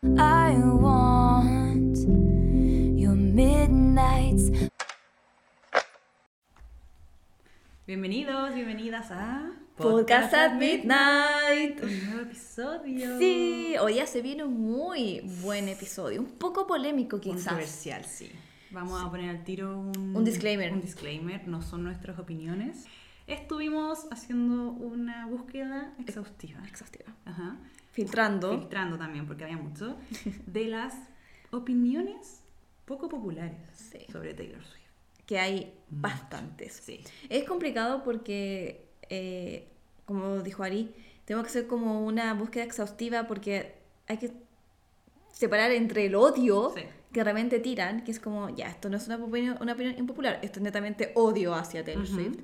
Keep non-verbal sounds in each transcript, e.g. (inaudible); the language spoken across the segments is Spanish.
I want your midnights. Bienvenidos, bienvenidas a Podcast at Midnight. Un nuevo episodio. Sí, hoy ya se viene un muy buen episodio, un poco polémico quizás. Controversial, sí. Vamos a poner al tiro un, Un disclaimer. Un disclaimer, no son nuestras opiniones. Estuvimos haciendo una búsqueda exhaustiva. Exhaustiva. Ajá. Filtrando. Filtrando también, porque había mucho. De las opiniones poco populares Sí. sobre Taylor Swift. que hay bastantes. Sí. Es complicado porque, eh, como dijo Ari, tengo que hacer como una búsqueda exhaustiva porque hay que separar entre el odio Sí. que realmente tiran, que es como, ya, esto no es una opinión, una opinión impopular, esto es netamente odio hacia Taylor. Swift.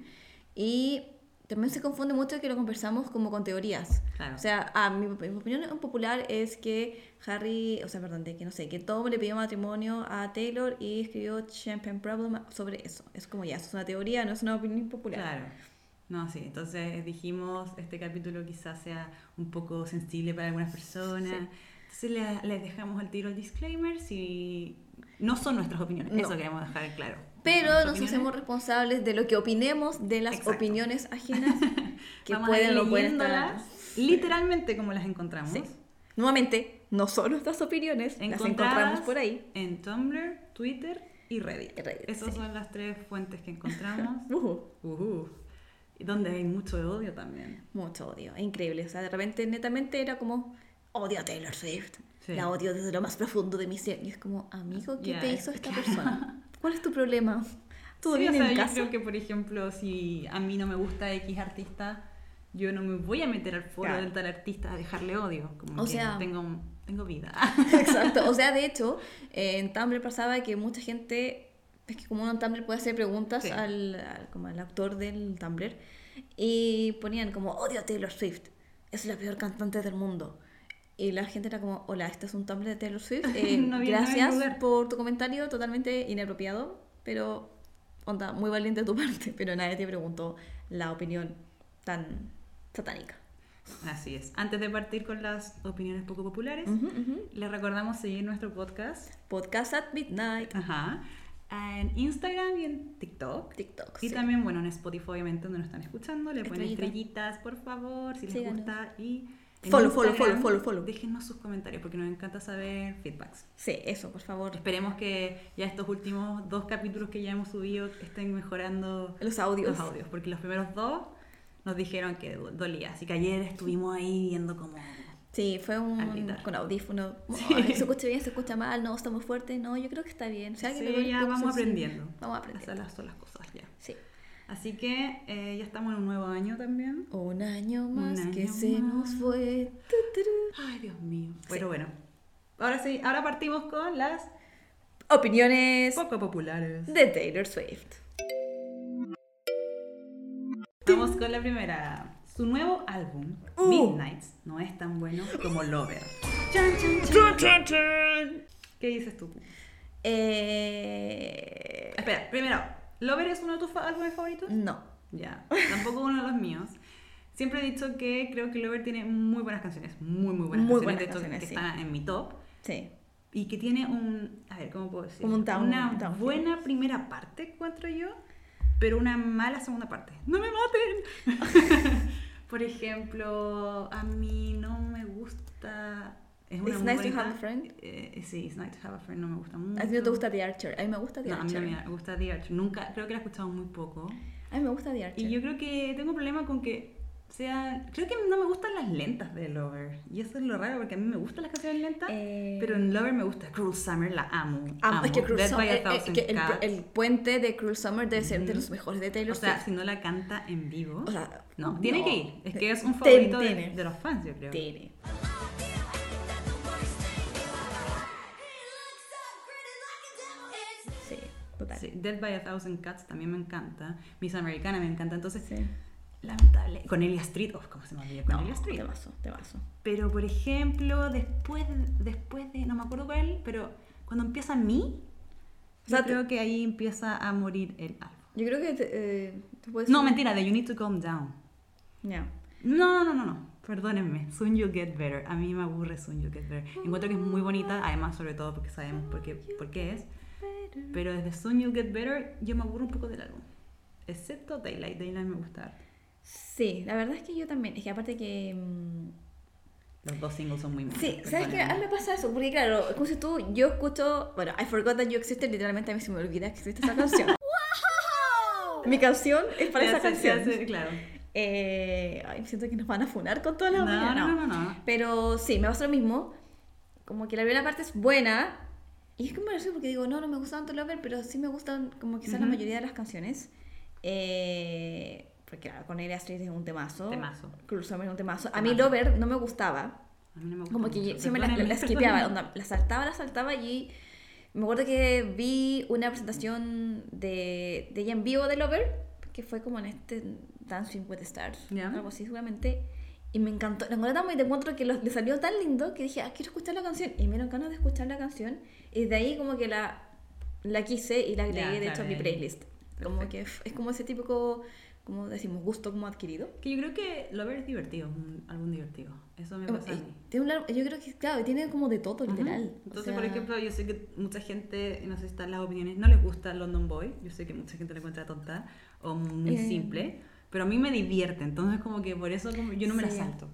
Y también se confunde mucho que lo conversamos como con teorías. Claro. O sea, ah, mi, mi opinión popular es que Harry, o sea, perdón, de que no sé, que Tom le pidió matrimonio a Taylor y escribió Champagne Problem sobre eso. Es como ya, eso es una teoría, no es una opinión popular. Claro. No, sí. Entonces dijimos, este capítulo quizás sea un poco sensible para algunas personas. Entonces le- les dejamos al tiro el disclaimer si no son nuestras opiniones. No. Eso queremos dejar claro. Pero nos opiniones. hacemos responsables de lo que opinemos de las Exacto. opiniones ajenas (laughs) que Vamos pueden o pueden estar. literalmente como las encontramos. Sí. Nuevamente, no son nuestras opiniones, las encontramos por ahí. En Tumblr, Twitter y Reddit. Reddit, Esas sí. son las tres fuentes que encontramos. (laughs) Ujú. Ujú. Y donde hay mucho odio también. Mucho odio, increíble. O sea, de repente, netamente era como odio a Taylor Swift. Sí. La odio desde lo más profundo de mi ser. Y es como, amigo, ¿qué Ya, te hizo esta (laughs) persona? ¿Cuál es tu problema? ¿Todo Sí, bien o sea, en yo casa? creo que, por ejemplo, si a mí no me gusta X artista, yo no me voy a meter al foro Claro. del tal artista a dejarle odio. Como O que sea- tengo, tengo vida. (laughs) Exacto. O (laughs) sea, de hecho, eh, en Tumblr pasaba que mucha gente, es que como uno en Tumblr puede hacer preguntas Sí. al, al- como al autor del Tumblr, y ponían como, odio a Taylor Swift, es la peor cantante del mundo. Y la gente era como, hola, este es un Tumblr de Taylor Swift. (laughs) eh, No no gracias lugar". por tu comentario, totalmente inapropiado, pero onda, muy valiente de tu (laughs) parte, pero nadie te preguntó la opinión tan satánica. Así es. Antes de partir con las opiniones poco populares, Ujú, ujú. les recordamos seguir nuestro podcast. Podcast at Midnight. Ajá. En Instagram y en TikTok. TikTok. Y sí. también, bueno, en Spotify, obviamente, donde nos están escuchando. Le ponen Estrellita. estrellitas, por favor, si les Síganos. gusta. Y Follow, follow, follow, follow, follow. Déjenos sus comentarios porque nos encanta saber feedbacks. Sí, eso, por favor. Esperemos que ya estos últimos dos capítulos que ya hemos subido estén mejorando Los audios. los audios, porque los primeros dos nos dijeron que do- dolía, así que ayer estuvimos ahí viendo como... Sí, fue un con audífono. Sí. Ay, se escucha bien, se escucha mal, no, está muy fuerte. No, yo creo que está bien. O sea, que Sí, ya vamos sensible. aprendiendo. Vamos Esas aprendiendo. las- son las cosas. Así que eh, ya estamos en un nuevo año también. Un año más Un que año se más. nos fue. Ay, Dios mío. Pero bueno, ahora sí, ahora partimos con las Opiniones poco populares. de Taylor Swift. Vamos con la primera. Su nuevo álbum, Uh. Midnights, no es tan bueno como Lover. ¿Qué dices tú? Eh... Espera, primero, ¿Lover es uno de tus álbumes favoritos? No. Ya, tampoco uno de los míos. Siempre he dicho que creo que Lover tiene muy buenas canciones, muy, muy buenas Muy canciones, buenas de hecho, canciones, que sí. están en mi top. Sí. Y que tiene un, a ver, ¿cómo puedo decir? Como un down- Una downhill. buena primera parte, encuentro yo, pero una mala segunda parte. ¡No me maten! (laughs) Por ejemplo, a mí no me gusta... Es una It's muy nice to bonita- have a friend. Eh, sí, It's nice to have a friend, no me gusta mucho. A ti no te gusta The Archer. A mí me gusta The No, a mí Archer. también me gusta The Archer. Nunca, creo que la he escuchado muy poco. A mí me gusta The Archer. Y yo creo que tengo problema con que sea... Creo que no me gustan las lentas de Lover. Y eso es lo raro, porque a mí me gustan las canciones lentas. Eh, Pero en Lover me gusta Cruel Summer, la amo. Ah, es que amo. Cruel Summer, a eh, eh, que el, el puente de Cruel Summer debe ser de Ujú. los mejores de Taylor O sea, Swift. si no la canta en vivo... O sea, no, tiene no. que ir. Es que es un favorito de, de los fans, yo creo. Tiene. Total. Sí, Dead by a Thousand Cuts también me encanta. Miss Americana me encanta. Entonces, Sí. lamentable. Cornelia Street, uf, ¿cómo se me olvida No, Cornelia Street? te paso, te paso. Pero, por ejemplo, después, después de, no me acuerdo cuál, pero cuando empieza Mi, O sea, yo creo que ahí empieza a morir el álbum. Yo creo que te, eh, te puedes... No, mentira, de You Need to Calm Down. Ya. No, no, no, no. Perdónenme, Soon You Get Better. A mí me aburre Soon You Get Better. Encuentro que es muy bonita, además, sobre todo porque sabemos por qué, por qué es. Pero desde Soon You Get Better, yo me aburro un poco del álbum. Excepto Daylight. Daylight me gusta. Sí, la verdad es que yo también. Es que aparte que. mm, Los dos singles son muy buenos. Sí, ¿sabes qué? A mí me pasa eso, porque claro, como si tú, yo escucho, bueno, I Forgot That You Existed, literalmente a mí se me olvida que existe esa canción. (laughs) Mi canción es para esa canción. claro. Eh, ay, siento que nos van a funar con todas las no, no, no, no. Pero sí, me pasa lo mismo. Como que la primera parte es buena. Y es como gracioso porque digo, no, no me gusta tanto Lover, pero sí me gustan como quizás la Ujú. mayoría de las canciones. Eh, porque claro, con Area Street es un temazo. Temazo. Summer es un temazo. A mí Temazo. Lover no me gustaba. A mí no me gusta Como que mucho. siempre la, la, la skipeaba, (laughs) onda, la saltaba, la saltaba y me acuerdo que vi una presentación de, de ella en vivo de Lover, que fue como en este Dancing with the Stars, Ya. algo así seguramente, y me encantó, la encontré tan bonita, encuentro que lo- le salió tan lindo que dije, ah, quiero escuchar la canción, y me dieron ganas de escuchar la canción, y de ahí como que la, la quise y la agregué de hecho a mi playlist. Como Perfecto. que es como ese típico, como decimos, gusto como adquirido. Que yo creo que Lover es divertido, un álbum divertido. Eso me pasa a Eh, mí. tiene un yo creo que, claro, tiene como de todo, literal. Ujú. O Entonces, sea, por ejemplo, yo sé que mucha gente, no sé si están las opiniones, no les gusta London Boy. Yo sé que mucha gente la encuentra tonta o muy Eh. simple, pero a mí me divierte. Entonces, como que por eso como yo no me la Sí. salto.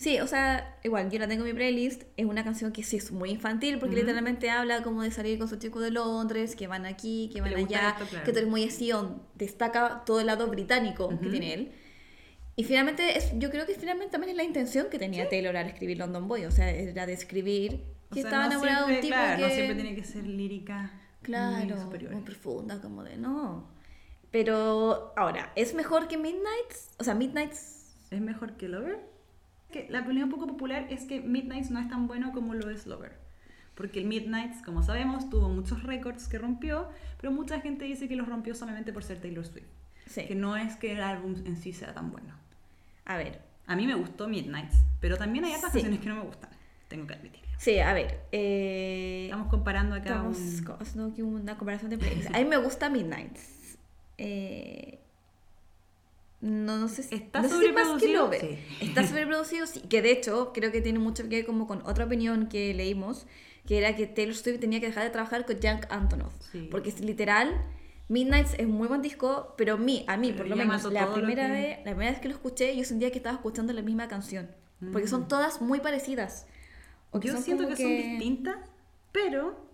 Sí, o sea, igual, yo la tengo en mi playlist. Es una canción que sí es muy infantil porque Ujú. literalmente habla como de salir con sus chicos de Londres, que van aquí, que van allá, esto, claro. que tú eres muy Sion. Destaca todo el lado británico que Ujú. tiene él. Y finalmente, es, yo creo que finalmente también es la intención que tenía Taylor al escribir London Boy. O sea, era de escribir O que sea, estaba no enamorado de un tipo claro, que... no siempre tiene que ser lírica Claro, muy muy profunda, como de no. Pero ahora, ¿es mejor que Midnights? O sea, Midnights. ¿Es mejor que Lover? Que la opinión poco popular es que Midnights no es tan bueno como lo es Lover. Porque el Midnights, como sabemos, tuvo muchos récords que rompió, pero mucha gente dice que los rompió solamente por ser Taylor Swift. Sí. Que no es que el álbum en sí sea tan bueno. A ver, A mí me gustó Midnights, pero también hay otras Sí. canciones que no me gustan, tengo que admitirlo. sí, a ver. eh, Estamos comparando acá Estamos un... co- haciendo aquí una comparación de playlists. A mí me gusta Midnights. Eh, no, no sé si, ¿Está no sé si más que sobreproducido? Lover. Sí. Está sobreproducido, sí. Que de hecho creo que tiene mucho que ver como con otra opinión que leímos, que era que Taylor Swift tenía que dejar de trabajar con Jack Antonoff. Sí. Porque es literal, Midnights es muy buen disco, pero mí, a mí Pero por lo menos, la primera, que- vez, la primera vez que lo escuché, yo sentía que estaba escuchando la misma canción. Porque son Mm. todas muy parecidas. O que Yo siento que, son distintas, pero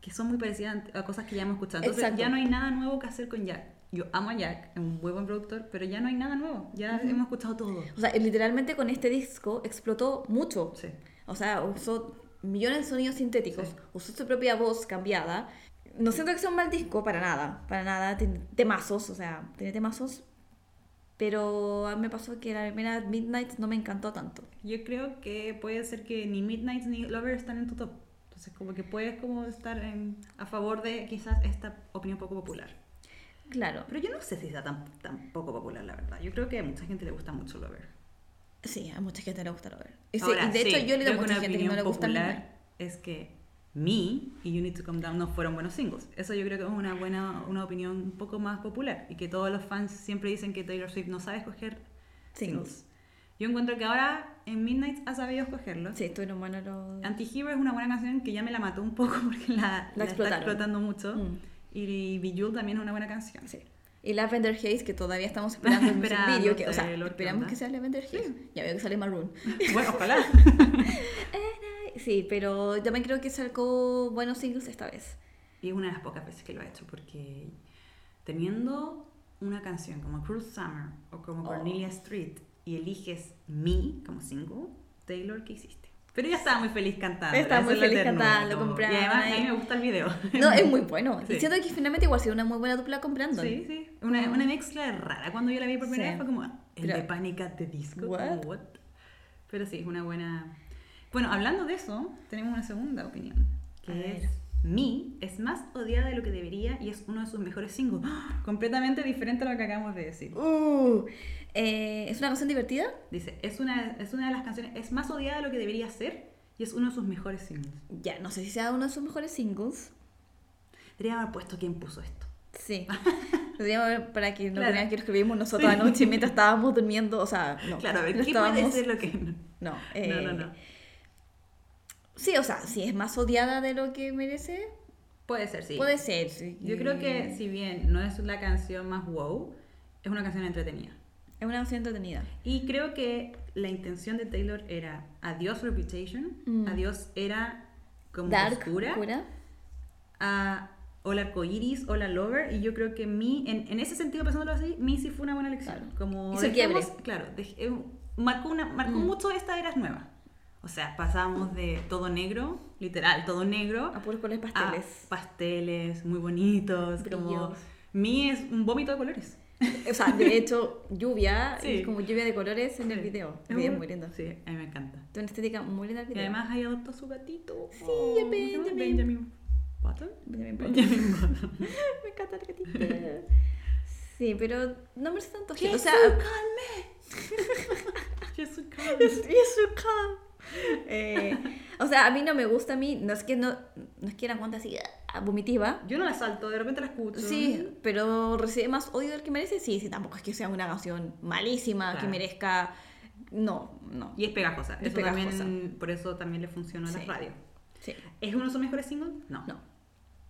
que son muy parecidas a cosas que ya hemos escuchado. Entonces Exacto. ya no hay nada nuevo que hacer con Jack. Yo amo a Jack, es un muy buen productor, pero ya no hay nada nuevo. Ya hemos escuchado todo. O sea, literalmente con este disco explotó mucho. Sí. O sea, usó millones de sonidos sintéticos, Sí. usó su propia voz cambiada. No siento que sea un mal disco, para nada, para nada. Tiene temazos, o sea, tiene temazos. Pero a mí me pasó que la primera Midnight no me encantó tanto. Yo creo que puede ser que ni Midnight ni Lover están en tu top. Entonces como que puedes como estar en- a favor de quizás esta opinión poco popular. Claro, Pero yo no sé si sea tan, tan poco popular, la verdad. Yo creo que a mucha gente le gusta mucho Lover. sí, a mucha gente le gusta Lover. Y, sí, Ahora, y de hecho sí, yo le digo a mucha gente que no le gusta popular es que Me y You Need to Calm Down no fueron buenos singles. Eso yo creo que es una buena una opinión un poco más popular y que todos los fans siempre dicen que Taylor Swift no sabe escoger Singles. singles. Yo encuentro que ahora en Midnight ha sabido escogerlos. Sí, estuvieron buenos los... Anti-Hero es una buena canción que ya me la mató un poco (laughs) porque la, la está explotaron. explotando mucho. Mm. Y Bejeweled también es una buena canción. Sí. Y Lavender Haze, que todavía estamos esperando (laughs) Esperando, video. Que, o sea, Taylor, ¿qué esperamos onda? que sea Lavender Haze. Ya veo que sale Maroon. (laughs) Bueno, ojalá. (laughs) Sí, pero también creo que sacó buenos singles esta vez. Y es una de las pocas veces que lo ha hecho, porque teniendo una canción como Cruel Summer o como Oh. Cornelia Street y eliges Me como single, Taylor, ¿qué hiciste? Pero ella estaba muy feliz cantando. Estaba muy feliz cantando, comprando Y además a mí me gusta el video. (laughs) No, es muy (laughs) bueno. Sí. Y siento que finalmente igual ha sido una muy buena dupla con Brandon. Sí, sí. Una, una mezcla rara. Cuando yo la vi por primera Sí. vez fue como el Pero- de Pánica de disco. What? como, what? Pero sí, es una buena... Bueno, hablando de eso, tenemos una segunda opinión. A Que ver. es... Me es más odiada de lo que debería y es uno de sus mejores singles. ¡Ah! Completamente diferente a lo que acabamos de decir. Uh, eh, ¿Es una canción divertida? Dice, es una, es una de las canciones, es más odiada de lo que debería ser y es uno de sus mejores singles. Ya, no sé si sea uno de sus mejores singles. Debería haber puesto quién puso esto. Sí. Ver para que no Claro. crean que lo escribimos nosotros anoche mientras estábamos durmiendo. O sea, no. Claro, a ver, no ¿qué puede estábamos- ser lo que.? No, No, eh, no, no. Sí, o sea, si es más odiada de lo que merece, Puede ser, sí. puede ser. sí. Yo creo que, si bien no es la canción más wow, es una canción entretenida. Es una canción entretenida. Y creo que la intención de Taylor era adiós Reputation, Mm. adiós era como Dark, oscura, oscura. a Hola Arcoiris, Hola Lover, y yo creo que mi, en, en ese sentido, pensándolo así, mi sí fue una buena elección. Claro. Como Hizo dejemos-. Claro, eh, marcó, una, marcó Mm. mucho esta era nueva. O sea, pasamos de todo negro, literal, todo negro, A puros colores a pasteles. pasteles muy bonitos, como Brillos. mi es un vómito de colores. O sea, de (laughs) hecho, lluvia, Sí. y como lluvia de colores en el video. Es El video es muy lindo. Sí, a mí me encanta. Tiene una estética muy linda el Y video. además ahí adoptó a su gatito. Sí, Oh, a ¿cómo se llama? Benjamin. Benjamin Button. Benjamin Button. Benjamin Button. (laughs) Me encanta el gatito. Sí, pero no merece tanto hate. O Jesús, sea, (laughs) Jesús, calme. You can. (laughs) Eh, o sea, a mí no me gusta a mí, no es que no, no es que la cuenta así ah, vomitiva. Yo no la salto, de repente la escucho. Sí, pero recibe más odio del que merece. Sí, sí, tampoco es que sea una canción malísima, que merezca. No, no. Y es pegajosa. Es eso pegajosa. También, por eso también le funcionó en Sí. la radio. Sí, ¿Es uno de sus mejores singles? No. no.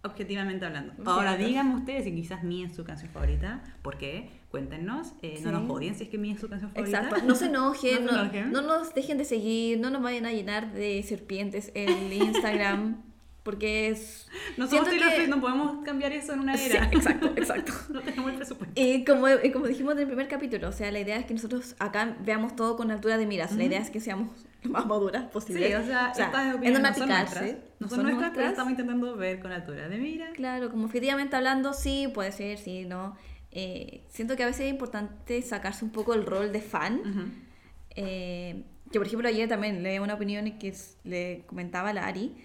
Objetivamente hablando. Ahora díganme ustedes si quizás Mi es su canción favorita. ¿Por qué? Cuéntenos. Eh, No Sí. nos odien si es que Mi es su canción favorita. Exacto. No se (laughs) enojen, No se no, enojen. no nos dejen de seguir, no nos vayan a llenar de serpientes el Instagram, (laughs) porque es. No somos Taylor que- no podemos cambiar eso en una Sí, era. exacto, (laughs) exacto. no tenemos el presupuesto. Y como, y como dijimos en el primer capítulo, o sea, la idea es que nosotros acá veamos todo con altura de miras. La idea es que seamos (laughs) más maduras Sí, posible. o sea, estas es opiniones no no son nuestras. No no son son nuestras, pero estamos intentando ver con altura de mira. Claro, como objetivamente hablando, sí, puede ser, sí, no. Eh, siento que a veces es importante sacarse un poco el rol de fan. Ujú. Eh, que por ejemplo ayer también leí una opinión que le comentaba a la Ari,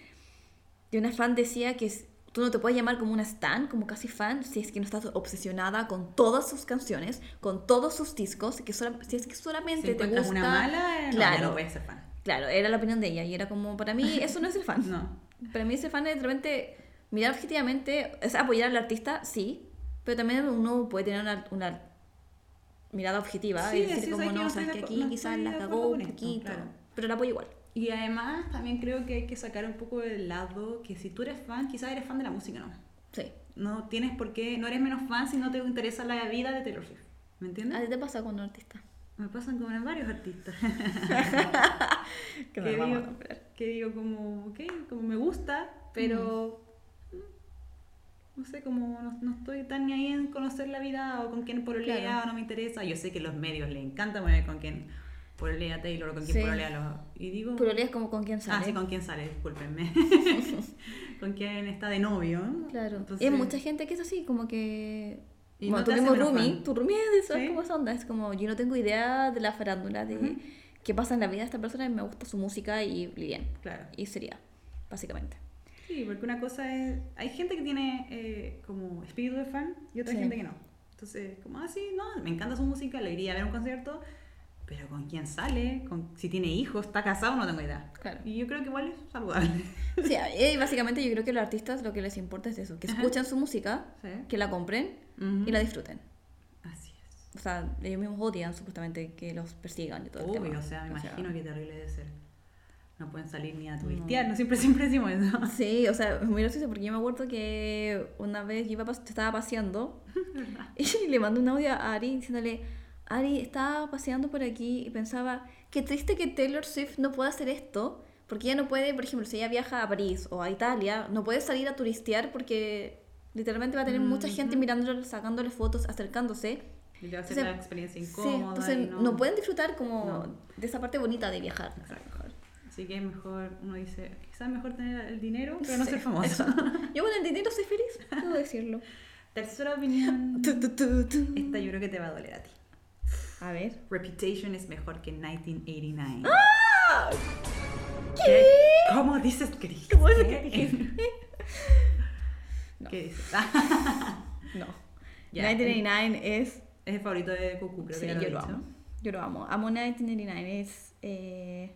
de una fan decía que es- tú no te puedes llamar como una stan, como casi fan, si es que no estás obsesionada con todas sus canciones, con todos sus discos, que si es que solamente Si te gusta... una mala, no, claro, ya no puedes ser fan. Claro, era la opinión de ella y era como, para mí eso no es el fan. (laughs) No. Para mí ser fan es de repente mirar objetivamente, es apoyar al artista, sí, pero también uno puede tener una, una mirada objetiva Sí, y decir sí, como no, sabes que aquí no quizás la cagó un poquito, claro. pero la apoyo igual. Y además también creo que hay que sacar un poco del lado que si tú eres fan, quizás eres fan de la música, ¿no? Sí. No tienes por qué, no eres menos fan si no te interesa la vida de Taylor Swift. ¿Me entiendes? ¿A ti te pasa con un artista? Me pasan como en varios artistas. (laughs) Que a digo, que digo como, ok, como me gusta, pero mm, no sé, como no, no estoy tan ni ahí en conocer la vida o con quién pololea Claro. o no me interesa. Yo sé que los medios le encanta poner con quién pololea Taylor o con quién Sí. pololea los... Y digo... Pero es como con quién sale. Ah, sí, con quién sale, discúlpenme. (laughs) con quién está de novio. Claro. Entonces- Y hay mucha gente que es así, como que... Y bueno, no tuvimos menos roomie, tu roomie es eso, Sí. es como esa onda, es como yo no tengo idea de la farándula, de Ujú. qué pasa en la vida de esta persona, y me gusta su música y, bien. Claro. Y sería, básicamente. Sí, porque una cosa es... Hay gente que tiene eh, como espíritu de fan y otra Sí. gente que no. Entonces, como, ah, sí, no, me encanta su música, le iría a ver un concierto, pero con quién sale, con, si tiene hijos, está casado, no tengo idea. Claro. Y yo creo que igual es saludable. Sí, básicamente yo creo que a los artistas lo que les importa es eso, que Ajá. escuchen su música, Sí. que la compren Ujú. y la disfruten. Así es. O sea, ellos mismos odian supuestamente que los persigan y todo el Obvio, tema. o sea, me O sea, imagino qué terrible debe ser. No pueden salir ni a turistear, no, siempre, siempre decimos eso. (laughs) Sí, o sea, es muy gracioso porque yo me acuerdo que una vez yo iba estaba paseando (laughs) y le mandé un audio a Ari diciéndole, Ari, estaba paseando por aquí y pensaba, qué triste que Taylor Swift no pueda hacer esto, porque ella no puede, por ejemplo, si ella viaja a París o a Italia, no puede salir a turistear porque literalmente va a tener mucha gente mirándole, sacándole fotos, acercándose. Y le va a hacer la experiencia Sí, incómoda. entonces y no... pueden disfrutar como No. de esa parte bonita de viajar. Así que es mejor, uno dice, quizás mejor tener el dinero, pero no Sí, ser famoso. (laughs) Yo con el dinero soy feliz, puedo decirlo. Tercera opinión. (laughs) Tu, tu, tu. Esta yo creo que te va a doler a ti. A ver. Reputation es mejor que 1989. ¡Ah! ¿Qué? ¿Cómo dices que dijiste? ¿Cómo dices que? (laughs) No. ¿Qué dices? (laughs) No. (laughs) 1989 es. Es el favorito de Cucu, creo Sí, que ya lo yo he lo amo. Yo lo amo. Amo 1989. Es. eh,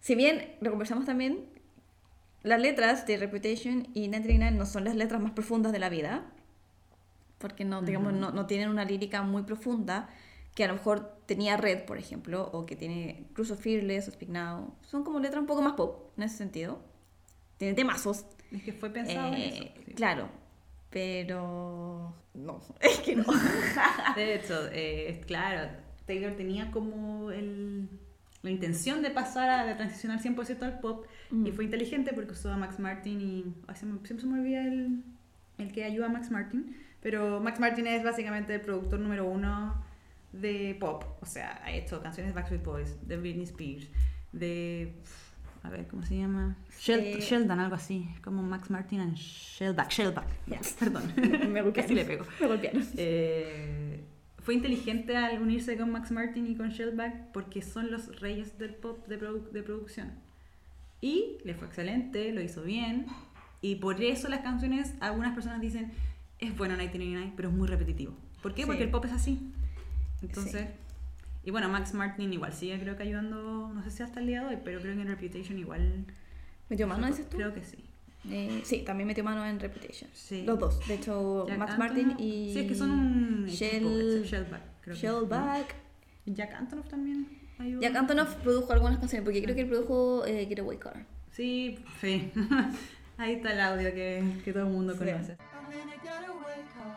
Si bien lo conversamos también, las letras de Reputation y 1989 no son las letras más profundas de la vida. porque no, digamos, no, no tienen una lírica muy profunda que a lo mejor tenía Red, por ejemplo, o que tiene of Fearless o Speak Now. Son como letras un poco más pop en ese sentido. Tiene temazos. Es que fue pensado en Eh, eso. sí. Claro, pero no, (laughs) es que no. (laughs) De hecho, eh, claro, Taylor tenía como el, la intención de pasar a de transicionar 100% al pop y fue inteligente porque usó a Max Martin y siempre se me olvida el, el que ayuda a Max Martin, pero Max Martin es básicamente el productor número uno de pop, o sea, ha hecho canciones de Backstreet Boys, de Britney Spears, de... A ver, ¿cómo se llama? Eh, Sheldon, algo así, como Max Martin and Shellback, Ya. (laughs) perdón, (laughs) Me golpearon. casi le pego. Me golpearon. Eh, fue inteligente al unirse con Max Martin y con Shellback porque son los reyes del pop de, produ- de producción. Y le fue excelente, lo hizo bien. Y por eso las canciones, algunas personas dicen, es bueno 1999, pero es muy repetitivo. ¿Por qué? Sí. Porque el pop es así. Entonces, y bueno, Max Martin igual sigue creo que ayudando, no sé si hasta el día de hoy, pero creo que en Reputation igual... ¿Metió mano, dices tú? Creo que sí. Eh, sí, también metió mano en Reputation. Sí. Los dos. De hecho, Jack Max Antonoff- Martin y. Sí, es que son un Shell- Shellback. creo. Shellback. Jack Antonoff también ayudó. Jack Antonoff produjo algunas canciones, porque creo que él produjo eh, Getaway Car. Sí, sí. (laughs) Ahí está el audio que, que todo el mundo Sí. conoce. I'm in a getaway car.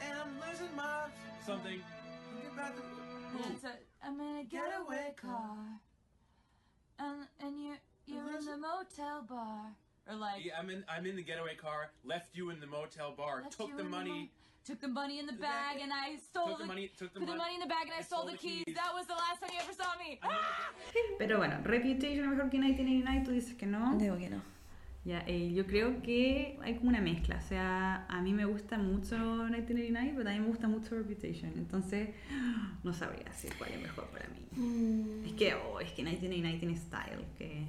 And I'm losing my something. Think about the- It's a, I'm in a getaway car, and and you're you're in the motel bar, or like Yeah, I'm in. I'm in the getaway car. Left you in the motel bar. left took you the in money. mo- took the money in the The bag, bag- and I stole took the money- took the put the mon- money in the bag, and I, I stole stole the the keys. keys. That was the last time you ever saw me. Ah! Pero bueno, Reputation es mejor que 1989, tú dices que no. Digo que no. Ya, eh, yo creo que hay como una mezcla. O sea, a mí me gusta mucho 1989, pero también me gusta mucho Reputation. Entonces, (gasps) no sabría decir cuál es mejor para mí. Mm. Es que, oh, es que 1989 tiene style, que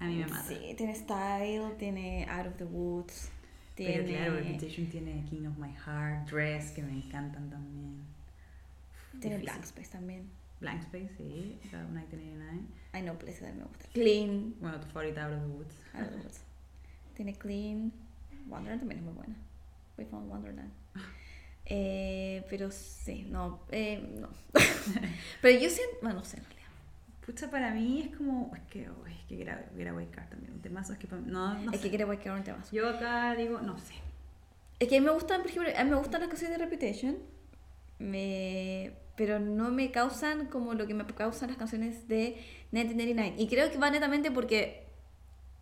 a mí me mata. Sí, tiene Style, tiene Out of the Woods. Tiene... Pero claro, Reputation tiene King of My Heart, Dress, que me encantan también. Tiene Difícil. Space también. Blank Space, sí, la 1989. Ay, no, también me gusta. Clean. Bueno, tu favorita Out of the Woods. Out of the Woods. Tiene Clean. Wonderland también es muy buena. We found Wonderland. Eh, pero sí, no. Eh, no. (laughs) pero yo siento. Bueno, no sé en realidad. Pucha, para mí es como. Es que, oh, es que Getaway Car también. Un temazo es que. No, no es sé. que quiero White un tema. Yo acá digo, no sé. Es que a mí me gustan, por ejemplo, a mí me gustan las canciones de Reputation, me... pero no me causan como lo que me causan las canciones de 1989. Y creo que va netamente porque,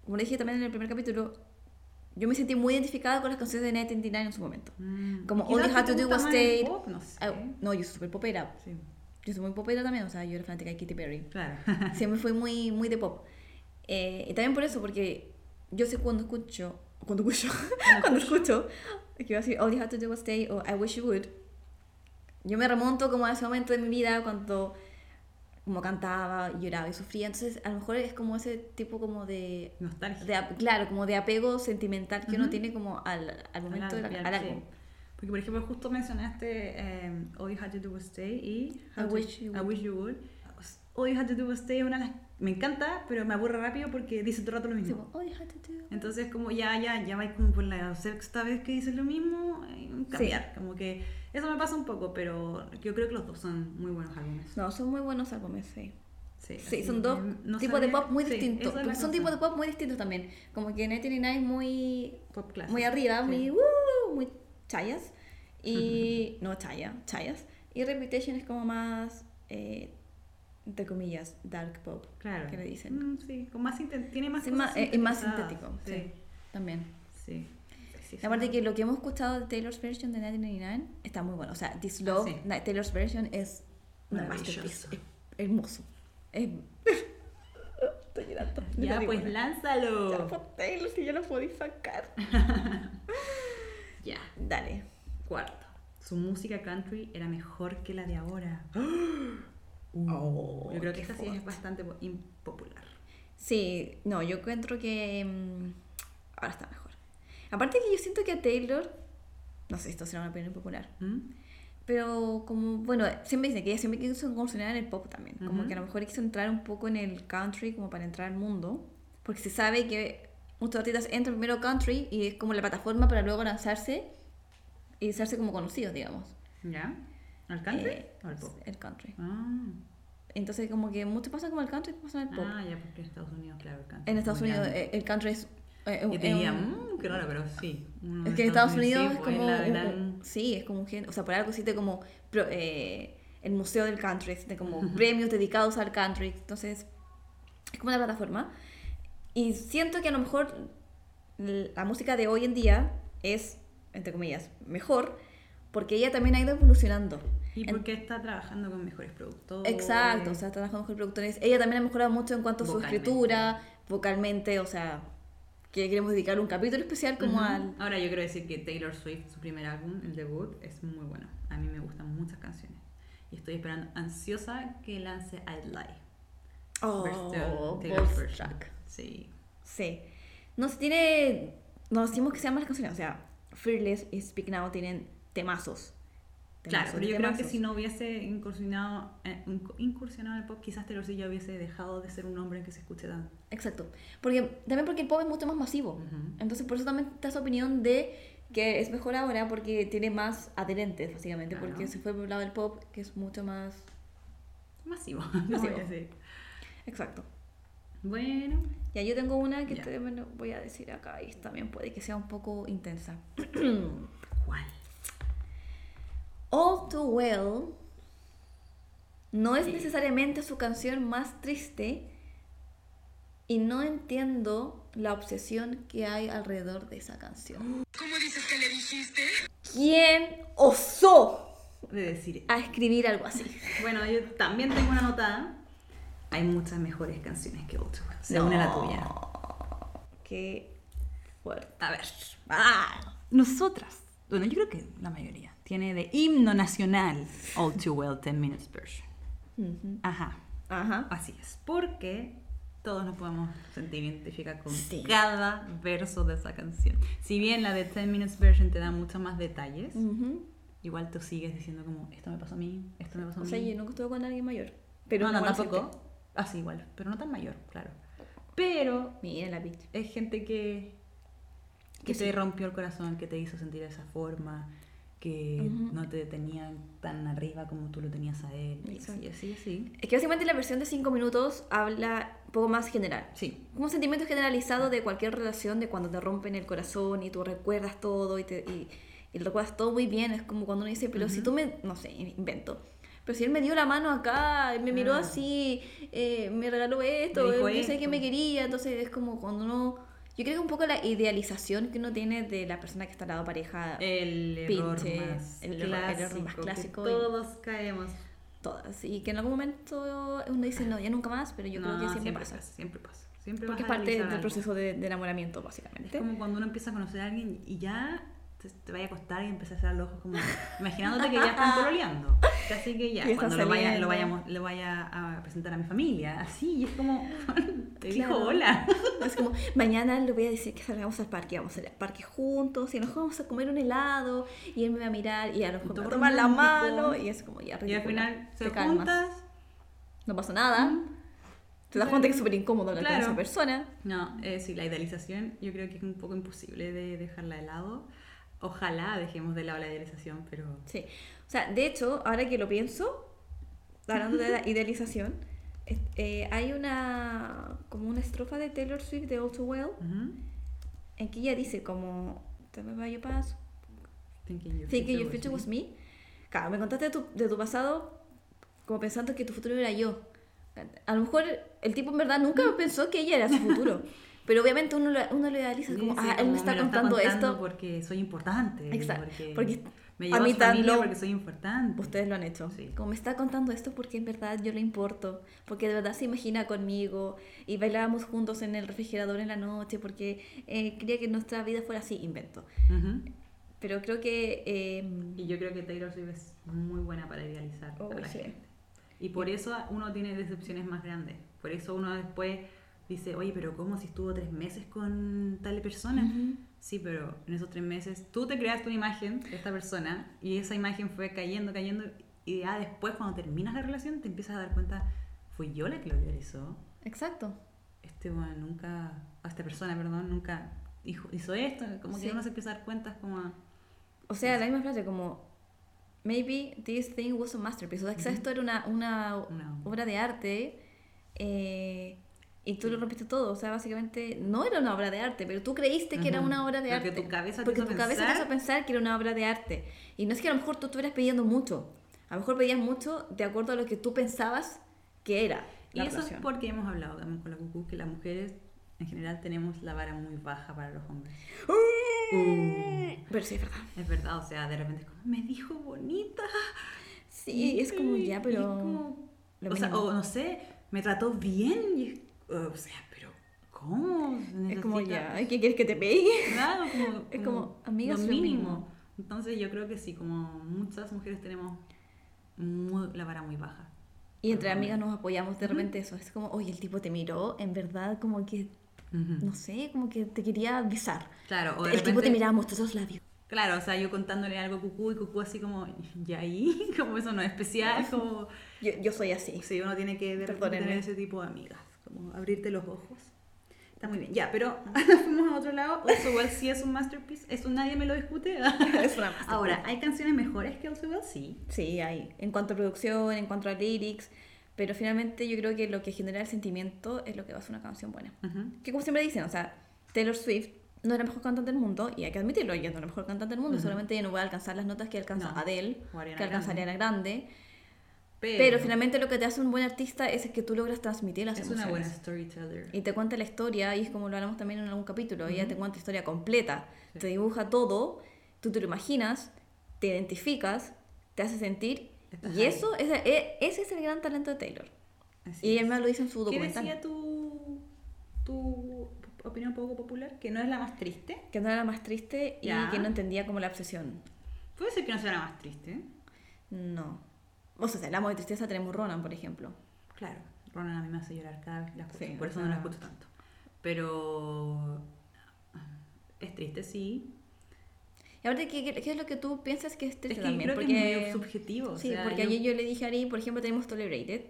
como dije también en el primer capítulo, yo me sentí muy identificada con las canciones de 1989 en su momento. Mm. Como All You Had to Do Was Stay. pop, No sé. Ah, no, yo soy súper popera. Sí, Yo soy muy popera también, o sea, yo era fanática de Katy Perry. claro. (laughs) Siempre fui muy, muy de pop. Eh, y también por eso, porque yo sé cuando escucho, cuando escucho, (laughs) cuando escucho, que iba a decir All You Had to Do Was Stay o I Wish You Would, yo me remonto como a ese momento de mi vida cuando como cantaba, lloraba y sufría. Entonces, a lo mejor es como ese tipo como de, Nostalgia. de claro, como de apego sentimental que uno Ujú. tiene como al, al momento Al del álbum, sí. Porque, por ejemplo, justo mencionaste eh, All You Had to Do Was Stay y I to- Wish You I. Wish You Would. All You Had to Do Was Stay es una de las... Me encanta, pero me aburre rápido porque dice todo el rato lo Sí, mismo. como, All You Had to Do. Entonces, como ya, ya, ya vais como por la sexta vez que dices lo mismo, cambiar. Como que eso me pasa un poco, pero yo creo que los dos son muy buenos álbumes. No, son muy buenos álbumes, sí. Sí, son dos no tipos de pop muy sí, distintos. son cosa. tipos de pop muy distintos también. Como que 1989 es muy, Pop clásico. muy arriba, Sí. muy, uh, muy chayas. Y. (laughs) no, chaya, chayas. Y Reputation es como más. eh, entre comillas, dark pop. Claro. que le dicen. Mm, sí, con más tiene más Sí, más- eh, más sintetizadas. sintético. Sí, también. sí. Sí, aparte sí. que lo que hemos escuchado de Taylor's version de 1999 está muy bueno. O sea, This Love, sí. na- Taylor's version es una masterpiece. Es hermoso. Es... (laughs) Estoy llorando. Ya, pues lánzalo. Ya, pues, Taylor, si yo lo podéis sacar. (laughs) Ya. Dale. Cuarto. Su música country era mejor que la de ahora. (gasps) Oh, Yo creo que esta sí es bastante po- impopular. Sí, no, yo encuentro que mm, ahora está mejor. Aparte que yo siento que a Taylor, no sé, esto será una opinión popular, ¿Mm? pero como, bueno, siempre dicen que ella siempre quiso incursionar en el pop también, como Ujú. que a lo mejor quiso entrar un poco en el country como para entrar al mundo, porque se sabe que muchos artistas entran primero country y es como la plataforma para luego lanzarse y hacerse como conocidos, digamos. ¿Ya? ¿Al country Eh, o al pop? El country. Ah. Entonces, como que mucho pasa como el country, pasa en el pop. ah, ya, porque en Estados Unidos, claro, el country. en es Estados Unidos grande. eh, el country es... eh, Yo es te diría, mmm, qué raro, pero sí. Es de que en Estados Unidos sí, es como. la un- gran- sí, es como un género. O sea, por algo existe como. eh, el Museo del Country, existe como premios dedicados al country. Entonces, es como una plataforma. Y siento que a lo mejor la música de hoy en día es, entre comillas, mejor porque ella también ha ido evolucionando. Y En- porque está trabajando con mejores productores. Exacto, o sea, está trabajando con productores. Ella también ha mejorado mucho en cuanto a su Vocalmente. escritura, vocalmente, o sea, que queremos dedicar un capítulo especial como al. Ahora yo quiero decir que Taylor Swift, su primer álbum, el debut, es muy bueno. A mí me gustan muchas canciones. Y estoy esperando ansiosa que lance I'd Lie. Oh, version. Track. Sí. Sí. No se tiene. No decimos que sean malas canciones. O sea, Fearless y Speak Now tienen temazos. Claro, pero yo creo que si no hubiese incursionado, eh, inc- incursionado en el pop, quizás Taylor Swift ya hubiese dejado de ser un hombre que se escuche tanto. Exacto. Porque, también porque el pop es mucho más masivo. Entonces, por eso también está esa opinión de que es mejor ahora porque tiene más adherentes, básicamente. Claro. Porque se fue por el lado del pop, que es mucho más. Masivo. (laughs) Masivo. decir. Exacto. Bueno, Ya yo tengo una que te bueno, voy a decir acá y también puede que sea un poco intensa. ¿cuál? All Too Well no es necesariamente su canción más triste y no entiendo la obsesión que hay alrededor de esa canción. ¿Cómo dices que le dijiste? ¿Quién osó De decir, a escribir algo así? Bueno, yo también tengo una anotada. Hay muchas mejores canciones que All Too Well. Se une a la tuya. Qué fuerte. A ver. Ah, nosotras. Bueno, yo creo que la mayoría. Tiene de himno nacional All Too Well 10 Minutes Version. Ujú. Ajá. Ajá. Así es. Porque todos nos podemos sentir identificados con Sí. cada verso de esa canción. Si bien la de 10 Minutes Version te da muchos más detalles, Ujú. igual tú sigues diciendo como, esto me pasó a mí, esto me pasó a O mí. sea, yo nunca estuve con alguien mayor. Pero no, no, tampoco. Ah, sí, igual. Pero no tan mayor, claro. Pero Mira la bitch. es gente que, que Que te sí. rompió el corazón, que te hizo sentir de esa forma, que no te tenían tan arriba como tú lo tenías a él. Y Exacto. así, así, así. Es que básicamente la versión de 5 minutos habla un poco más general. Sí. Como un sentimiento generalizado de cualquier relación, de cuando te rompen el corazón y tú recuerdas todo y, te, y, y lo recuerdas todo muy bien. Es como cuando uno dice, pero si tú me, no sé, invento. Pero si él me dio la mano acá, me miró Ah. así, eh, me regaló esto, Me dijo yo sé esto. que me quería, entonces es como cuando uno... Yo creo que un poco la idealización que uno tiene de la persona que está al lado pareja, El error Pinche, más el clásico, error más que clásico y- todos caemos. todas. Y que en algún momento uno dice, no, ya nunca más, pero yo creo que siempre, pasa. Siempre pasa. Siempre Porque es parte del algo. proceso de, de enamoramiento, Es básicamente. como cuando uno empieza a conocer a alguien y ya te, te vaya a acostar y empieza a hacer los ojos como imaginándote que ya están pololeando. Así que ya, cuando lo vaya, lo, vayamos, lo vaya a presentar a mi familia, así, y es como, (laughs) te dijo Claro. hola. Es como, mañana le voy a decir que salgamos al parque, vamos al parque juntos y nos vamos a comer un helado y él me va a mirar y a lo mejor me va a tomar la mano y es como ya Y al ridícula, final te se calmas. juntas. No pasa nada. Te das cuenta que es súper incómodo hablar Claro. con esa persona. No, eh, sí, la idealización yo creo que es un poco imposible de dejarla de lado. Ojalá dejemos de lado la idealización, pero Sí. O sea, de hecho, ahora que lo pienso, hablando de la (laughs) idealización, eh, hay una como una estrofa de Taylor Swift de All Too Well ujú. en que ella dice como Tell me your past, Thinking your Thinking future your future was was me. Claro, me contaste de tu, de tu pasado como pensando que tu futuro era yo. A lo mejor el tipo en verdad nunca pensó que ella era su futuro. (laughs) Pero obviamente uno lo, uno lo idealiza como, Sí, ah, él me está lo contando, esto. porque soy importante. Exacto, Porque, porque me a llevo mí a tanto- porque soy importante. Ustedes lo han hecho. Sí. Como me está contando esto porque en verdad yo le importo. Porque de verdad se imagina conmigo. Y bailábamos juntos en el refrigerador en la noche porque eh, quería que nuestra vida fuera así. Invento. Ujú. Pero creo que... eh, Y yo creo que Taylor Swift es muy buena para idealizar Oh, a la sí. gente. Y por eso uno tiene decepciones más grandes. Por eso uno después dice, oye, pero ¿cómo si estuvo tres meses con tal persona? Ujú. Sí, pero en esos tres meses tú te creaste una imagen de esta persona y esa imagen fue cayendo, cayendo y ya después cuando terminas la relación te empiezas a dar cuenta, fui yo la que lo idealizó. Exacto. Este bueno, nunca, a esta persona, perdón, nunca hizo, hizo esto, como Sí. que uno se empieza a dar cuenta, como, O sea, la misma frase como, maybe this thing was a masterpiece. O sea, esto era una, una, Una- obra de arte eh, y tú lo rompiste todo. O sea, básicamente no era una obra de arte, pero tú creíste que era Ujú. una obra de Porque arte. tu cabeza Porque tu cabeza te pensar- hizo pensar que era una obra de arte. Y no es que a lo mejor tú estuvieras pidiendo mucho. A lo mejor pedías mucho de acuerdo a lo que tú pensabas que era. Y la eso relación. es porque hemos hablado también con la cucú que las mujeres en general tenemos la vara muy baja para los hombres. Pero sí, es verdad. Es verdad, o sea, de repente es como, me dijo bonita. Sí, es como ya, Y pero... como- o sea, o no sé, me trató bien. Y es- o sea, pero ¿cómo? Es como ya, ¿qué quieres que te pegue? Claro, como, (laughs) Es como, amiga, lo mínimo. mínimo. Entonces yo creo que sí, como muchas mujeres tenemos muy- la vara muy baja. Y entre amigas nos apoyamos de repente eso. Es como, oye, el tipo te miró, en verdad, como que, Ujú. no sé, como que te quería besar. Claro, o de el tipo te repente- miraba, mostró los labios. Claro, o sea, yo contándole algo a Cucú y Cucú así como, ¿y ahí? (laughs) Como eso no es especial, como... Yo, yo soy así. Sí, uno tiene que de repente tener ese tipo de amigas, como abrirte los ojos. Está muy bien, ya, pero (laughs) fuimos a otro lado. Also Well sí es un masterpiece, eso nadie me lo discute. (laughs) Es una. Ahora, ¿hay canciones mejores que Also Well? Sí. Sí, hay. En cuanto a producción, en cuanto a lyrics. Pero finalmente yo creo que lo que genera el sentimiento es lo que va a ser una canción buena. Ujú. Que como siempre dicen, o sea, Taylor Swift no es la mejor cantante del mundo, y hay que admitirlo, ella no es la mejor cantante del mundo, Ujú. solamente ella no va a alcanzar las notas que alcanza No. Adele, que alcanza. Ariana Grande. Pero, Pero, finalmente lo que te hace un buen artista es que tú logras transmitir las es emociones. una buena storyteller. Y te cuenta la historia, y es como lo hablamos también en algún capítulo, ella te cuenta la historia completa, Sí. te dibuja todo, tú te lo imaginas, te identificas, te hace sentir, Estás y ahí. eso, es, e- ese es el gran talento de Taylor. Así Y ella es. misma lo dice en su ¿Qué documental. decía tu, tu opinión poco popular? Que no es la más triste. Que no era la más triste y Ya. que no entendía como la obsesión. Puede ser que no sea la más triste. No. O sea, si hablamos de tristeza, tenemos Ronan, por ejemplo. Claro, Ronan a mí me hace llorar cada vez que la escucho, Sí, por o eso no la escucho tanto. Pero es triste, sí. Y ahora, ¿qué, qué, es lo que tú piensas que es Es triste que yo también? creo porque... que es muy subjetivo. o Sí, sea, porque yo- ayer yo le dije a Ari, por ejemplo, tenemos Tolerated,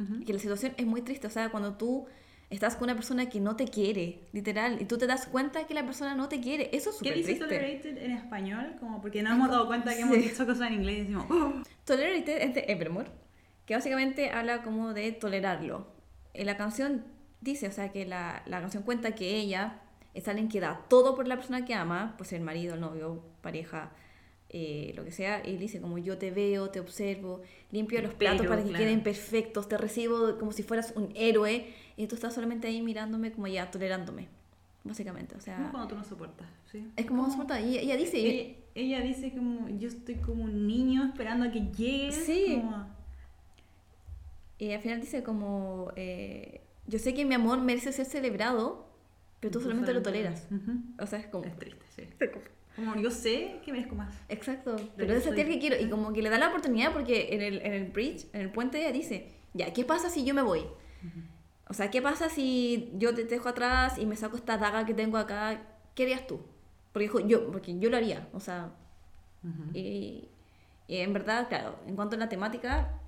Ujú. que la situación es muy triste. O sea, cuando tú estás con una persona que no te quiere, literal, y tú te das cuenta que la persona no te quiere, eso es ¿Qué súper dice triste. Tolerated en español? Como porque no hemos dado cuenta que hemos Sí. dicho cosas en inglés y decimos, "Oh". Tolerated es de Evermore, que básicamente habla como de tolerarlo. En la canción dice, o sea, que la, la canción cuenta que ella es alguien que da todo por la persona que ama, pues el marido, el novio, pareja, eh, lo que sea, y dice como yo te veo, te observo, limpio los platos Pero, para que claro. queden perfectos, te recibo como si fueras un héroe, y tú estás solamente ahí mirándome como ya, tolerándome, básicamente, o sea, Como cuando tú no soportas, ¿sí? es como soporta, y ella dice, Ella, ella dice como, yo estoy como un niño esperando a que llegues. Sí. como- Y al final dice como, eh, yo sé que mi amor merece ser celebrado, pero tú solamente lo toleras. Ujú. O sea, es como... Es triste, sí. (laughs) Como yo sé que merezco más. Exacto, que pero es soy. el que quiero. Y como que le da la oportunidad porque en el, en el bridge, en el puente, ella dice, ya, ¿qué pasa si yo me voy? O sea, ¿qué pasa si yo te dejo atrás y me saco esta daga que tengo acá? ¿Qué harías tú? Porque yo, porque yo lo haría. O sea, Ujú. y, y en verdad, claro, en cuanto a la temática,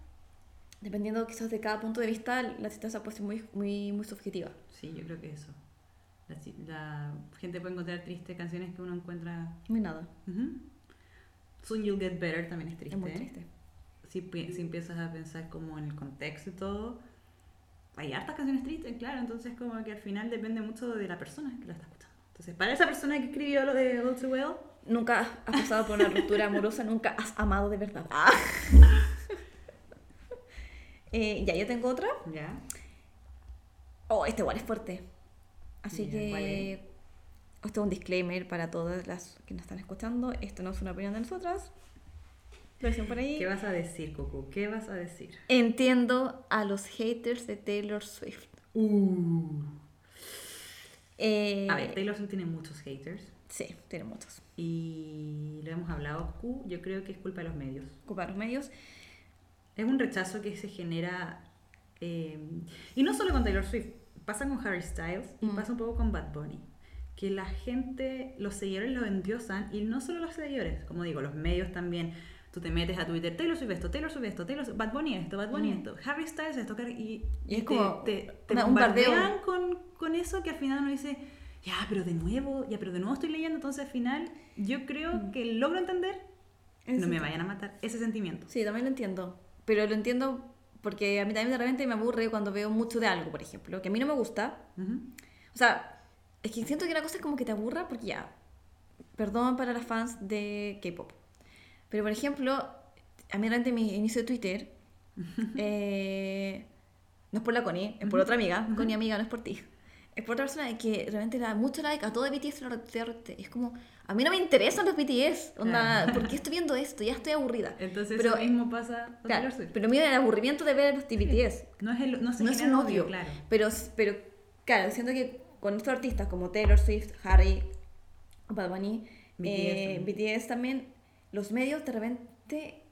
dependiendo quizás de cada punto de vista, la tristeza puede ser muy, muy, muy subjetiva. Sí, yo creo que eso. La, la gente puede encontrar tristes canciones que uno encuentra. Muy nada. Ujú. Soon You'll Get Better también es triste. Es muy triste. Si, pi- si empiezas a pensar como en el contexto y todo, hay hartas canciones tristes, claro. Entonces, como que al final depende mucho de la persona que la está escuchando. Entonces, para esa persona que escribió lo de All Too Well, Nunca has pasado por una ruptura amorosa, nunca has amado de verdad. (laughs) Eh, ya, yo tengo otra. ya. Oh, este igual es fuerte. Así Ya, que. Esto es un disclaimer para todas las que nos están escuchando. Esto no es una opinión de nosotras. Lo dicen por ahí. ¿Qué vas a decir, Coco? ¿Qué vas a decir? Entiendo a los haters de Taylor Swift. Eh, A ver, Taylor Swift tiene muchos haters. Sí, tiene muchos. Y lo hemos hablado, Q, yo creo que es culpa de los medios. Ocupar los medios. Es un rechazo que se genera, eh, y no solo con Taylor Swift, pasa con Harry Styles y Mm. pasa un poco con Bad Bunny. Que la gente, los seguidores los endiosan, y no solo los seguidores, como digo, los medios también. Tú te metes a Twitter, Taylor Swift esto, Taylor Swift esto, Taylor Swift, Bad Bunny esto, Bad Bunny Mm. esto, Harry Styles esto, y, Y es te, como te, te una- un bombardean con, con eso que al final uno dice, ya, pero de nuevo, ya, pero de nuevo estoy leyendo, entonces al final yo creo que logro entender, Ese no me vayan a matar, ese sentimiento. Sí, también lo entiendo. Pero lo entiendo porque a mí también de repente me aburre cuando veo mucho de algo, por ejemplo, que a mí no me gusta. Ujú. O sea, es que siento que la cosa es como que te aburra porque ya, perdón para las fans de K-pop. Pero por ejemplo, a mí realmente mi inicio de Twitter, (laughs) eh, no es por la Connie, es por otra amiga, Connie amiga, no es por ti. Es por otra persona que realmente le da mucho like a todo de BTS. es como, a mí no me interesan los BTS. Onda, Claro. ¿por qué estoy viendo esto? Ya estoy aburrida. Entonces Pero- eso mismo pasa con Claro, Taylor Swift. pero mira el aburrimiento de ver los BTS. No es, el, no se No es un odio, claro. pero, pero claro, siento que con estos artistas como Taylor Swift, Harry, Bad Bunny, BTS eh. BTS también, los medios de repente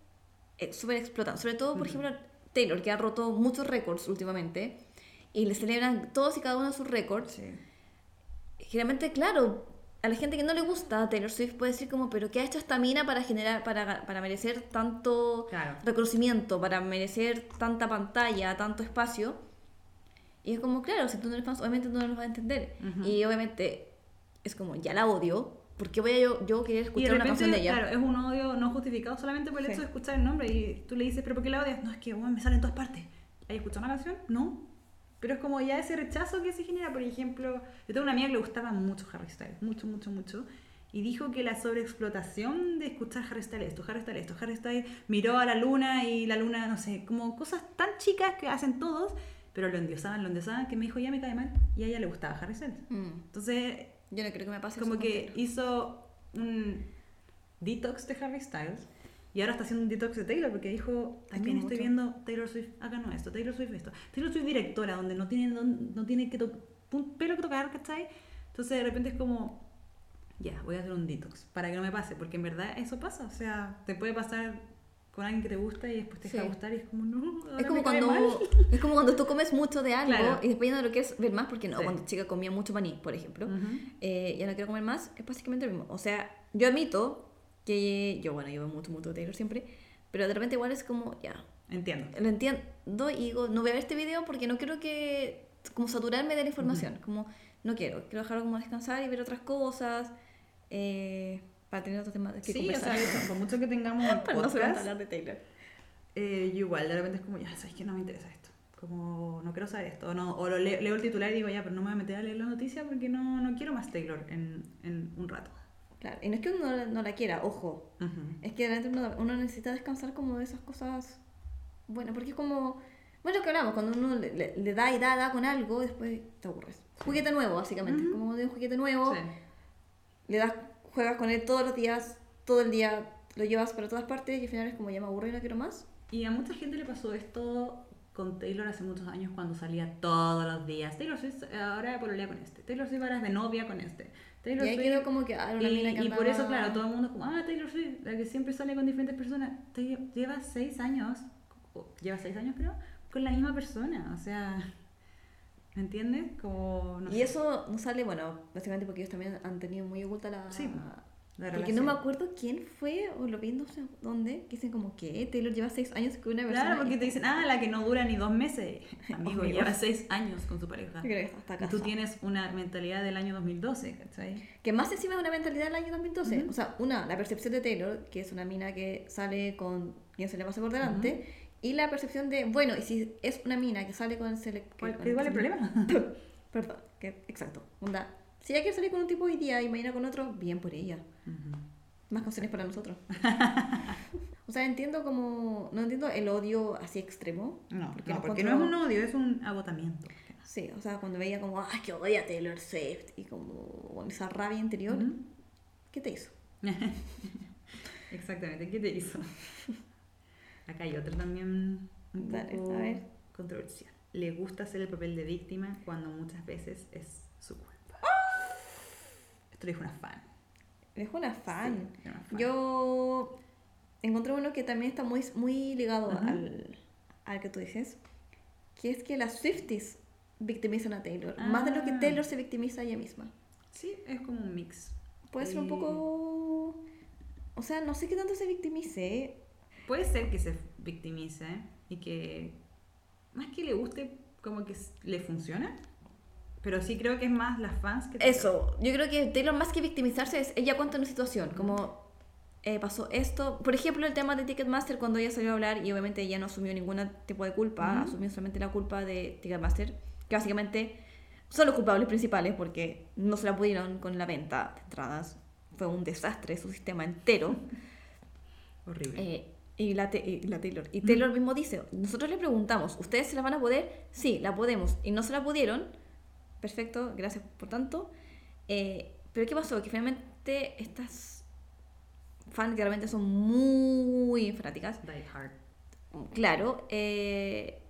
eh, súper explotan. Sobre todo, por ejemplo, Taylor, que ha roto muchos récords últimamente, y le celebran todos y cada uno de sus récords. Sí. Generalmente, claro, a la gente que no le gusta Taylor Swift puede decir como, pero ¿qué ha hecho esta mina para generar, para, para merecer tanto Claro. reconocimiento, para merecer tanta pantalla, tanto espacio? Y es como, claro, si tú no eres fan, obviamente tú no lo vas a entender. Ujú. Y obviamente es como, ya la odio, ¿por qué voy a yo, yo querer Y de escuchar una repente, canción de ella? claro, es un odio no justificado solamente por el Sí. hecho de escuchar el nombre y tú le dices, ¿pero por qué la odias? No, es que bueno, me sale en todas partes. ¿Has escuchado una canción? No. Pero es como ya ese rechazo que se genera, por ejemplo, yo tengo una amiga que le gustaba mucho Harry Styles, mucho, mucho, mucho, y dijo que la sobreexplotación de escuchar Harry Styles, esto, Harry Styles, esto, Harry Styles, miró a la luna y la luna, no sé, como cosas tan chicas que hacen todos, pero lo endiosaban, lo endiosaban, que me dijo, ya me cae mal, y a ella le gustaba Harry Styles. Mm, Entonces, yo no creo que me pase como eso que hizo un detox de Harry Styles y ahora está haciendo un detox de Taylor porque dijo también estoy mucho. viendo Taylor Swift acá no esto Taylor Swift esto Taylor Swift directora donde no tiene don- no tiene que un pelo que tocar ¿cachai? entonces de repente es como ya voy a hacer un detox para que no me pase porque en verdad eso pasa o sea te puede pasar con alguien que te gusta y después te deja Sí. gustar y es como no ahora Es como, me cae cuando, mal. (laughs) es como cuando tú comes mucho de algo Claro. y después ya no lo quieres ver más porque no, Sí. cuando chica comía mucho maní, por ejemplo, Ujú. eh, ya no quiero comer más, es básicamente lo mismo. O sea, yo admito que yo, bueno, yo veo mucho, mucho Taylor siempre, pero de repente igual es como, ya, entiendo lo entiendo y digo, no voy a ver este video porque no quiero que, como saturarme de la información, como, no quiero, quiero dejarlo como descansar y ver otras cosas, eh, para tener otros temas que sí o conversar. sea eso, (laughs) por mucho que tengamos un (laughs) Para no podcast hablar de Taylor. Eh, yo igual, de repente es como, ya, sabes que no me interesa esto. Como, no quiero saber esto. O, no, o lo leo, leo el titular y digo, ya, pero no me voy a meter a leer la noticia porque no, no quiero más Taylor en, en un rato. Claro, y no es que uno no la- quiera, ojo, Ujú. Es que realmente uno, uno necesita descansar como de esas cosas. Bueno, porque es como. Bueno, lo que hablamos, cuando uno le, le- le da y da, da con algo, después te aburres. Juguete nuevo, básicamente. Como de un juguete nuevo, Sí. le das, juegas con él todos los días, todo el día, lo llevas para todas partes y al final es como ya me aburro y no quiero más. Y a mucha gente le pasó esto con Taylor hace muchos años cuando salía todos los días. Taylor Swift eh, ahora pololea con este. Taylor Swift ahora es de novia con este. Taylor y ahí Swift- quedó como que, ah, una y, mina que y por eso, claro, todo el mundo como, ah, Taylor Swift, la que siempre sale con diferentes personas. Te- lleva seis años, lleva seis años creo, con la misma persona. O sea, ¿me entiendes? Como, no Y sé, eso no sale, bueno, básicamente porque ellos también han tenido muy oculta la. Sí, la porque relación. no me acuerdo quién fue, o lo vi no sé dónde, que dicen como que Taylor lleva seis años con una persona. Claro, porque y- te dicen, ah, la que no dura ni dos meses. (laughs) Amigo, Amigo. lleva seis años con su pareja. Creo que está, Y tú tienes una mentalidad del año 2012, ¿cachai? Que más encima de una mentalidad del año 2012. Ujú. O sea, una, la percepción de Taylor, que es una mina que sale con quien se le pase por delante. Y la percepción de, bueno, y si es una mina que sale con... Se le, que- ¿Cuál, con- ¿Cuál es el problema? (laughs) Perdón, que, exacto. Onda, si ella quiere salir con un tipo hoy día y mañana con otro, bien por ella. Más canciones para nosotros. o sea, entiendo como... No entiendo el odio así extremo. No, Porque no, porque encuentro- no es un odio, es un agotamiento. Sí, o sea, cuando veía como, ay, que odia Taylor Swift. Y como esa rabia interior. Ujú. ¿Qué te hizo? (laughs) Exactamente, ¿qué te hizo? (laughs) Acá hay otro también un Dale, poco a ver. controversial. Le gusta hacer el papel de víctima cuando muchas veces es su culpa. Esto lo dijo una fan. Es una fan. Sí, una fan. Yo encontré uno que también está muy, muy ligado al, al que tú dices, que es que las Swifties victimizan a Taylor, más de lo que Ah. Taylor se victimiza a ella misma. Sí, es como un mix. Puede ser un poco... O sea, no sé qué tanto se victimice. Puede ser que se victimice y que más que le guste, como que le funciona. Pero sí creo que es más las fans que... Eso, yo creo que Taylor más que victimizarse es ella cuenta una situación, como eh, pasó esto, por ejemplo el tema de Ticketmaster cuando ella salió a hablar y obviamente ella no asumió ningún tipo de culpa, asumió solamente la culpa de Ticketmaster, que básicamente son los culpables principales porque no se la pudieron con la venta de entradas, fue un desastre su sistema entero. (laughs) Horrible. Eh, y, la te- y la Taylor. Y Taylor mismo dice, nosotros le preguntamos, ¿ustedes se la van a poder? Sí, la podemos. Y no se la pudieron. Perfecto, gracias por tanto. Eh, pero ¿qué pasó? Que finalmente estas fans que realmente son muy fanáticas, Die Hard. claro, eh,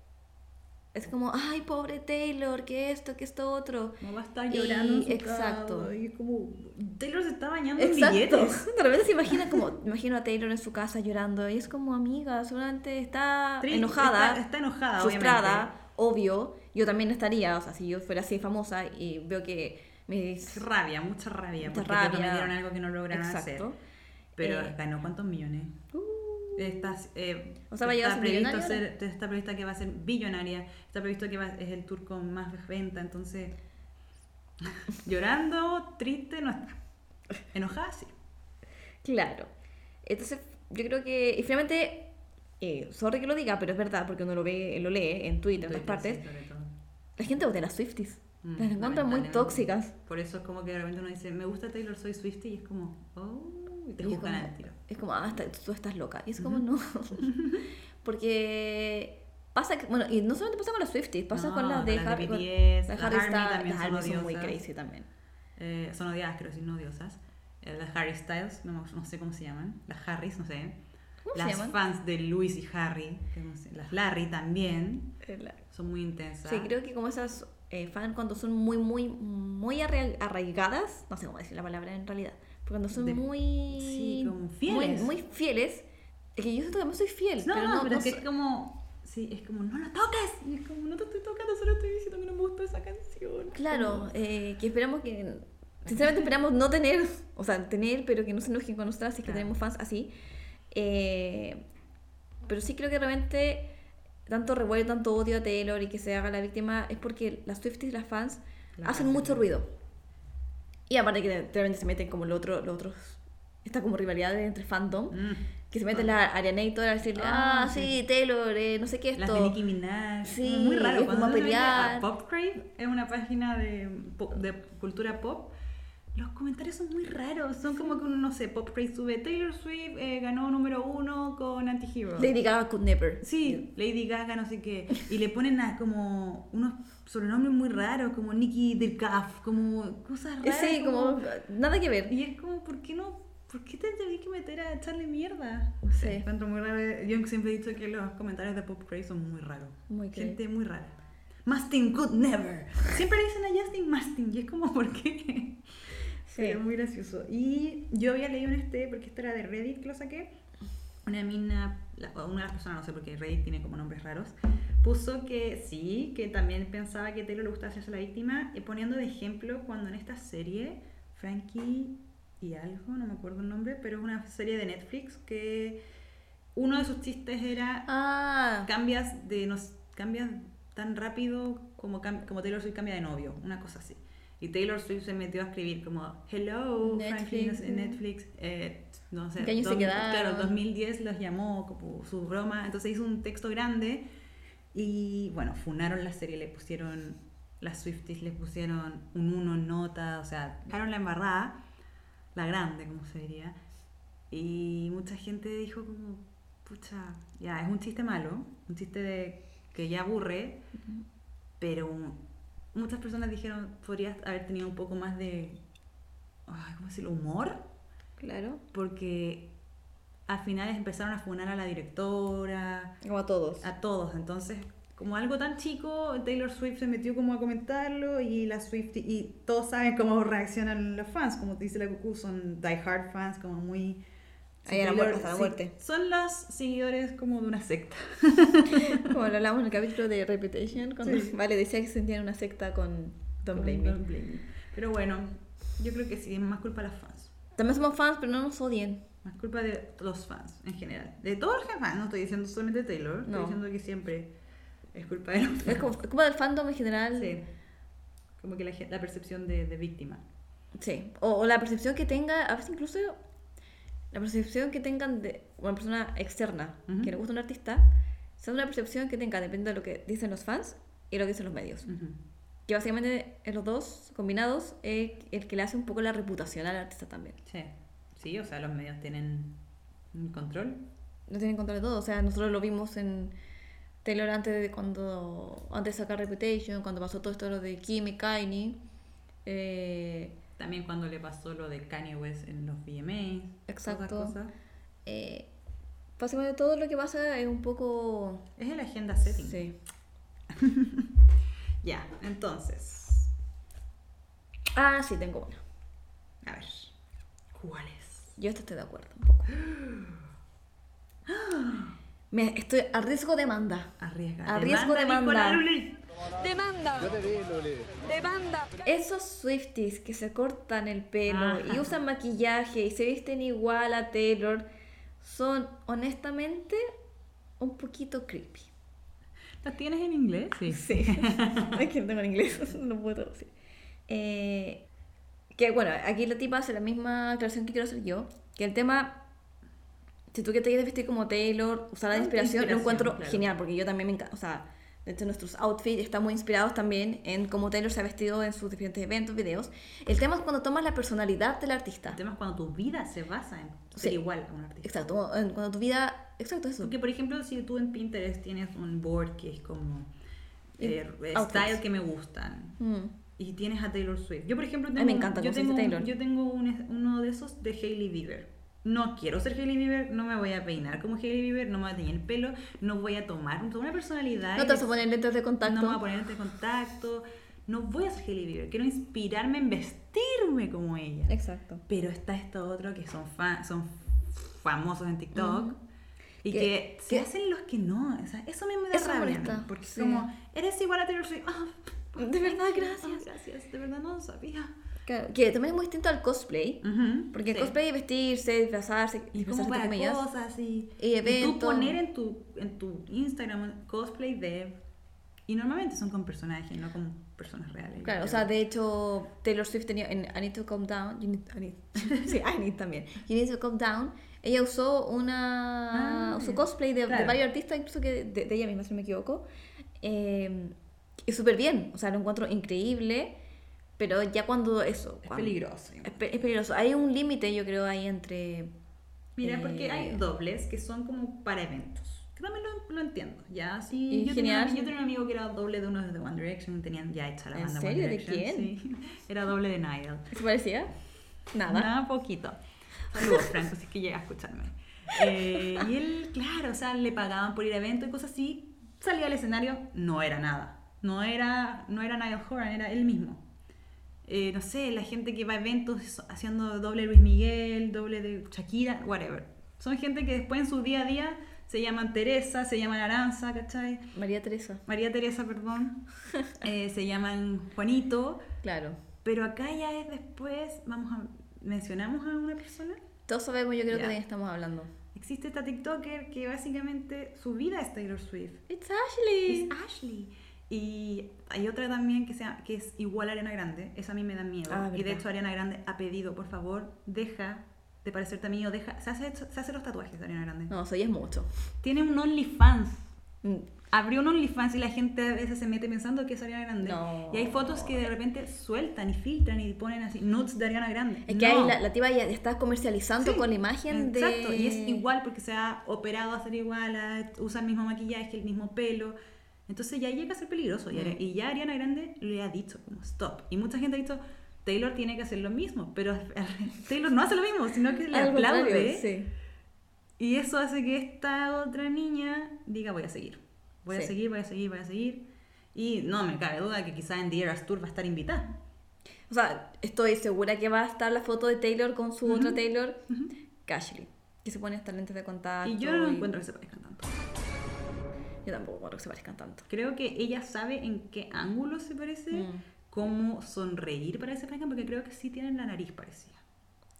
es como, ay, pobre Taylor, que esto, que esto otro. Estar Y- llorando en su exacto. casa, Y es como... Taylor se está bañando en Exacto. billetes. (laughs) De repente se imagina como, me imagino a Taylor en su casa llorando y es como amiga, seguramente está enojada, Está, está enojada, frustrada, obvio. Yo también estaría, o sea, si yo fuera así famosa y veo que obviamente. Rabia, mucha rabia. Mucha porque rabia. te prometieron algo que no lograron hacer. Exacto. Pero Eh, ganó cuántos millones. Uh, Estás, eh, O sea, está previsto ser, está previsto que va a ser billonaria. Está previsto que va, es el tour con más venta. Entonces, (laughs) llorando, triste, no está. Enojada, sí. claro. Entonces, yo creo que, y finalmente, eh, sorry que lo diga, pero es verdad, porque uno lo ve, lo lee en Twitter, en todas partes, Sí, la gente odia las Swifties. Mm, las encuentran muy tóxicas. Por eso es como que de repente uno dice, me gusta Taylor, soy Swiftie, y es como, oh, y te juzgan al tiro. Es como, ah, está- tú estás loca. Y es como, no. (laughs) Porque pasa que, bueno, y no solamente pasa con las Swifties, pasa No, con las de, con las las Army Harry Styles, también las son Army son muy crazy también. Eh, son odiadas, creo, sí, no odiosas. Eh, las Harry Styles, no, no sé cómo se llaman. Las Harrys, no sé. ¿Cómo se las llaman? fans de Louis y Harry, que no sé, las Larry también, son muy intensas. Sí, creo que como esas eh, fans cuando son muy, muy, muy arra- arraigadas, no sé cómo decir la palabra en realidad, pero cuando son De- muy, sí, como fieles. muy, muy fieles, es que yo siento que no soy fiel, No, pero no, pero no es que so- es como. Sí, es como, no lo toques. Y es como, no te estoy tocando, solo estoy diciendo que no me gustó esa canción. Claro, Como- eh, que esperamos que. Sinceramente esperamos no tener, o sea, tener, pero que no se enojen con nosotras si es que tenemos fans así. Eh, pero sí creo que realmente tanto revuelo, tanto odio a Taylor y que se haga la víctima es porque las Swifties, las fans, La hacen. mucho ruido. Y aparte que de repente se meten como lo otro, los otros, esta como rivalidad entre fandom, Mm. que se meten la Arianator a decirle, ah, Ah, sí, sí. Taylor, eh, no sé qué Las esto. de Nicki Minaj. Sí, muy raro. es Cuando como pelear. a Popcrave es una página de, pop- de cultura pop. Los comentarios son muy raros. Son como que uno, no sé, Popcrave sube Taylor Swift eh, ganó número uno con Antihero. Lady Gaga could never. Sí, Lady Gaga, no sé qué. Y le ponen a como unos sobrenombres muy raros, como Nikki Dirkaf, como cosas Eh, raras. Sí, como nada que ver. Y es como, ¿por qué no? ¿Por qué te tenés que meter a echarle mierda? No sé, Sí. encuentro muy raro. Yo siempre he dicho que los comentarios de Pop Crazy son muy raros. Muy. Gente muy rara. Mastin could never. Siempre le dicen a Justin Mastin y es como, ¿por qué? Sí. Pero muy gracioso. Y yo había leído en este, porque esto era de Reddit que lo saqué. Una mina, una de las personas, no sé, porque Reddit tiene como nombres raros, puso que sí, que también pensaba que Taylor le gustaba hacerse la víctima, y poniendo de ejemplo cuando en esta serie, Frankie y algo, no me acuerdo el nombre, pero es una serie de Netflix que uno de sus chistes era Ah, cambias de nos cambias tan rápido como, como Taylor Swift cambia de novio, una cosa así. Y Taylor Swift se metió a escribir como Hello, Frankie, no sé, Netflix. Netflix, eh, no sé, ¿Qué años se dos- quedaron? claro, 2010 los llamó como su broma, entonces hizo un texto grande y bueno, funaron la serie, le pusieron las Swifties le pusieron un 1 en nota, o sea, dejaron la embarrada, la grande, como se diría. Y mucha gente dijo como, pucha, ya, es un chiste malo, un chiste de que ya aburre, pero muchas personas dijeron, podrías haber tenido un poco más de, ay, ¿cómo decirlo? Humor, claro. porque al final empezaron a funar a la directora, Como a todos. a todos. Entonces, como algo tan chico, Taylor Swift se metió como a comentarlo y la Swift y todos saben cómo reaccionan los fans, como te dice la Cucu, son die hard fans, como muy Ahí a la Taylor- muerte, hasta la sí, muerte. Son los seguidores como de una secta. (laughs) Como lo hablamos en el capítulo de Reputation, cuando Sí. Vale decía que se sentía en una secta con Don't Blame Me. Don't Blame Me. Pero bueno, yo creo que sí, es más culpa de los fans. También somos fans, pero no nos odien. Más culpa de los fans en general. De todos los fans, no estoy diciendo solamente Taylor, estoy No. diciendo que siempre es culpa de los fans. Es como, es como del fandom en general. Sí. Como que la, la percepción de, de víctima. Sí, o, o la percepción que tenga, a veces incluso la percepción que tengan de una persona externa Ujú. que le gusta un artista, sea una percepción que tenga, depende de lo que dicen los fans y lo que dicen los medios. Ujú. Que básicamente en los dos combinados es el que le hace un poco la reputación al artista también. Sí. Sí, o sea, los medios tienen control. No tienen control de todo, o sea, nosotros lo vimos en Taylor antes de cuando antes de sacar Reputation, cuando pasó todo esto lo de Kim y Kanye. Eh, También cuando le pasó lo de Kanye West en los VMAs. Exacto. todas cosas. eh, básicamente todo lo que pasa es un poco... Es el agenda setting. Sí. (laughs) Ya, entonces. Ah, sí, tengo una. A ver. ¿Cuál es? Yo estoy de acuerdo un poco. (gasps) Me, estoy a riesgo de demanda. Arriesga. A riesgo de Nicola demanda. Luli. Demanda. Demanda. Esos Swifties que se cortan el pelo Ajá. y usan maquillaje y se visten igual a Taylor son honestamente un poquito creepy. ¿Las tienes en inglés? Sí. Sí. (laughs) es que no tengo en inglés, (laughs) no puedo traducir. Eh, que bueno, aquí la tipa hace la misma aclaración que quiero hacer yo. Que el tema, si tú que te quieres vestir como Taylor, usar la Ah, inspiración, lo inspiración, encuentro claro. genial, porque yo también me encanta. O sea, de hecho, nuestros outfits están muy inspirados también en cómo Taylor se ha vestido en sus diferentes eventos, videos. El tema es cuando tomas la personalidad del artista. El tema es cuando tu vida se basa en ser Sí. igual a un artista. Exacto, cuando tu vida. Exacto, eso. Porque, por ejemplo, si tú en Pinterest tienes un board que es como eh, Outfits. style que me gustan Mm. y tienes a Taylor Swift. Yo, por ejemplo, tengo, me encanta yo tengo, Taylor. yo tengo un- uno de esos de Hailey Bieber. No quiero ser Hailey Bieber, no me voy a peinar como Hailey Bieber, no me voy a teñir el pelo, no voy a tomar una personalidad. No te vas a poner lentes de contacto. No me voy a poner lentes de contacto, no voy a ser Hailey Bieber, quiero inspirarme en vestirme como ella. Exacto. Pero está esto otro que son, son famosos en TikTok. Y Que- que, se hacen los que no. O sea, eso mí me da Eso rabia. molesta, Porque sí. es como, eres igual a Taylor Swift. Ah, De verdad, (laughs) gracias. gracias, de verdad no lo sabía. Claro, que también es muy distinto al cosplay. Ujú, Porque el sí. cosplay es vestirse, disfrazarse, Y disfrazarse para comillas. cosas y, Y tú eventos. poner en tu, en tu Instagram cosplay de... Y normalmente son con personajes, no con personas reales. Claro, o sea, de hecho, Taylor Swift tenía en I Need to Calm Down. You need, I need- (laughs) sí, I Need también. You Need to Calm Down. Ella usó una. Ah, usó cosplay de, de Claro. varios artistas, incluso que de, de ella misma, si no me equivoco. Eh, y súper bien, o sea, lo encuentro increíble. Pero ya cuando eso. Es cuando- peligroso. Es, es peligroso. Hay un límite, yo creo, ahí entre. Mira, porque hay Eh, dobles que son como para eventos. Que también lo, lo entiendo. Ya, sí. Yo, tenía, yo tenía un amigo que era doble de uno de One Direction. Tenían ya hecha la ¿En banda serio? One ¿De quién? Sí. (laughs) Era doble de Niall. ¿Se parecía? Nada. Nada, poquito. Saludos, Franco, si es que llega a escucharme. Eh, y él, claro, o sea, le pagaban por ir a eventos y cosas así. Salía al escenario, no era nada. No era, no era Niall Horan, era él mismo. Eh, no sé, la gente que va a eventos haciendo doble Luis Miguel, doble de Shakira, whatever. Son gente que después en su día a día se llaman Teresa, se llaman Aranza, ¿cachai? María Teresa. María Teresa, perdón. (laughs) Eh, se llaman Juanito. Claro. Pero acá ya es después, vamos a, mencionamos a una persona. Todos sabemos, yo creo que de estamos hablando. Existe esta TikToker que básicamente su vida es Taylor Swift. It's Ashley. Es Ashley. Y hay otra también que, sea, que es igual a Ariana Grande. Esa a mí me da miedo. Ah, y de hecho Ariana Grande ha pedido, por favor, deja de parecerte a mí o deja... Se hace, se hace los tatuajes de Ariana Grande. No, eso ya es mucho. Tiene un OnlyFans. Mm, Abrió un OnlyFans y la gente a veces se mete pensando que es Ariana Grande. No. Y hay fotos que de repente sueltan y filtran y ponen así, nudes de Ariana Grande. Es que No. la, la tipa ya está comercializando Sí, con la imagen de... Exacto, y es igual porque se ha operado a ser igual, a- usa el mismo maquillaje, el mismo pelo. Entonces ya llega a ser peligroso. Y, Mm. Y ya Ariana Grande le ha dicho como stop. Y mucha gente ha dicho, Taylor tiene que hacer lo mismo, pero (laughs) Taylor no hace lo mismo, sino que le aplaude. sí. Y eso hace que esta otra niña diga voy a seguir. Voy a Sí. seguir, voy a seguir, voy a seguir. Y no me cabe duda que quizá en The Eras Tour va a estar invitada. O sea, estoy segura que va a estar la foto de Taylor con su otra Ujú, Taylor, Ashley, que se pone estas lentes de contacto. Y yo no encuentro que se parezcan tanto. Yo tampoco encuentro que se parezcan tanto. Creo que ella sabe en qué ángulo se parece, Mm. cómo sonreír para que se parezcan, porque creo que sí tienen la nariz parecida.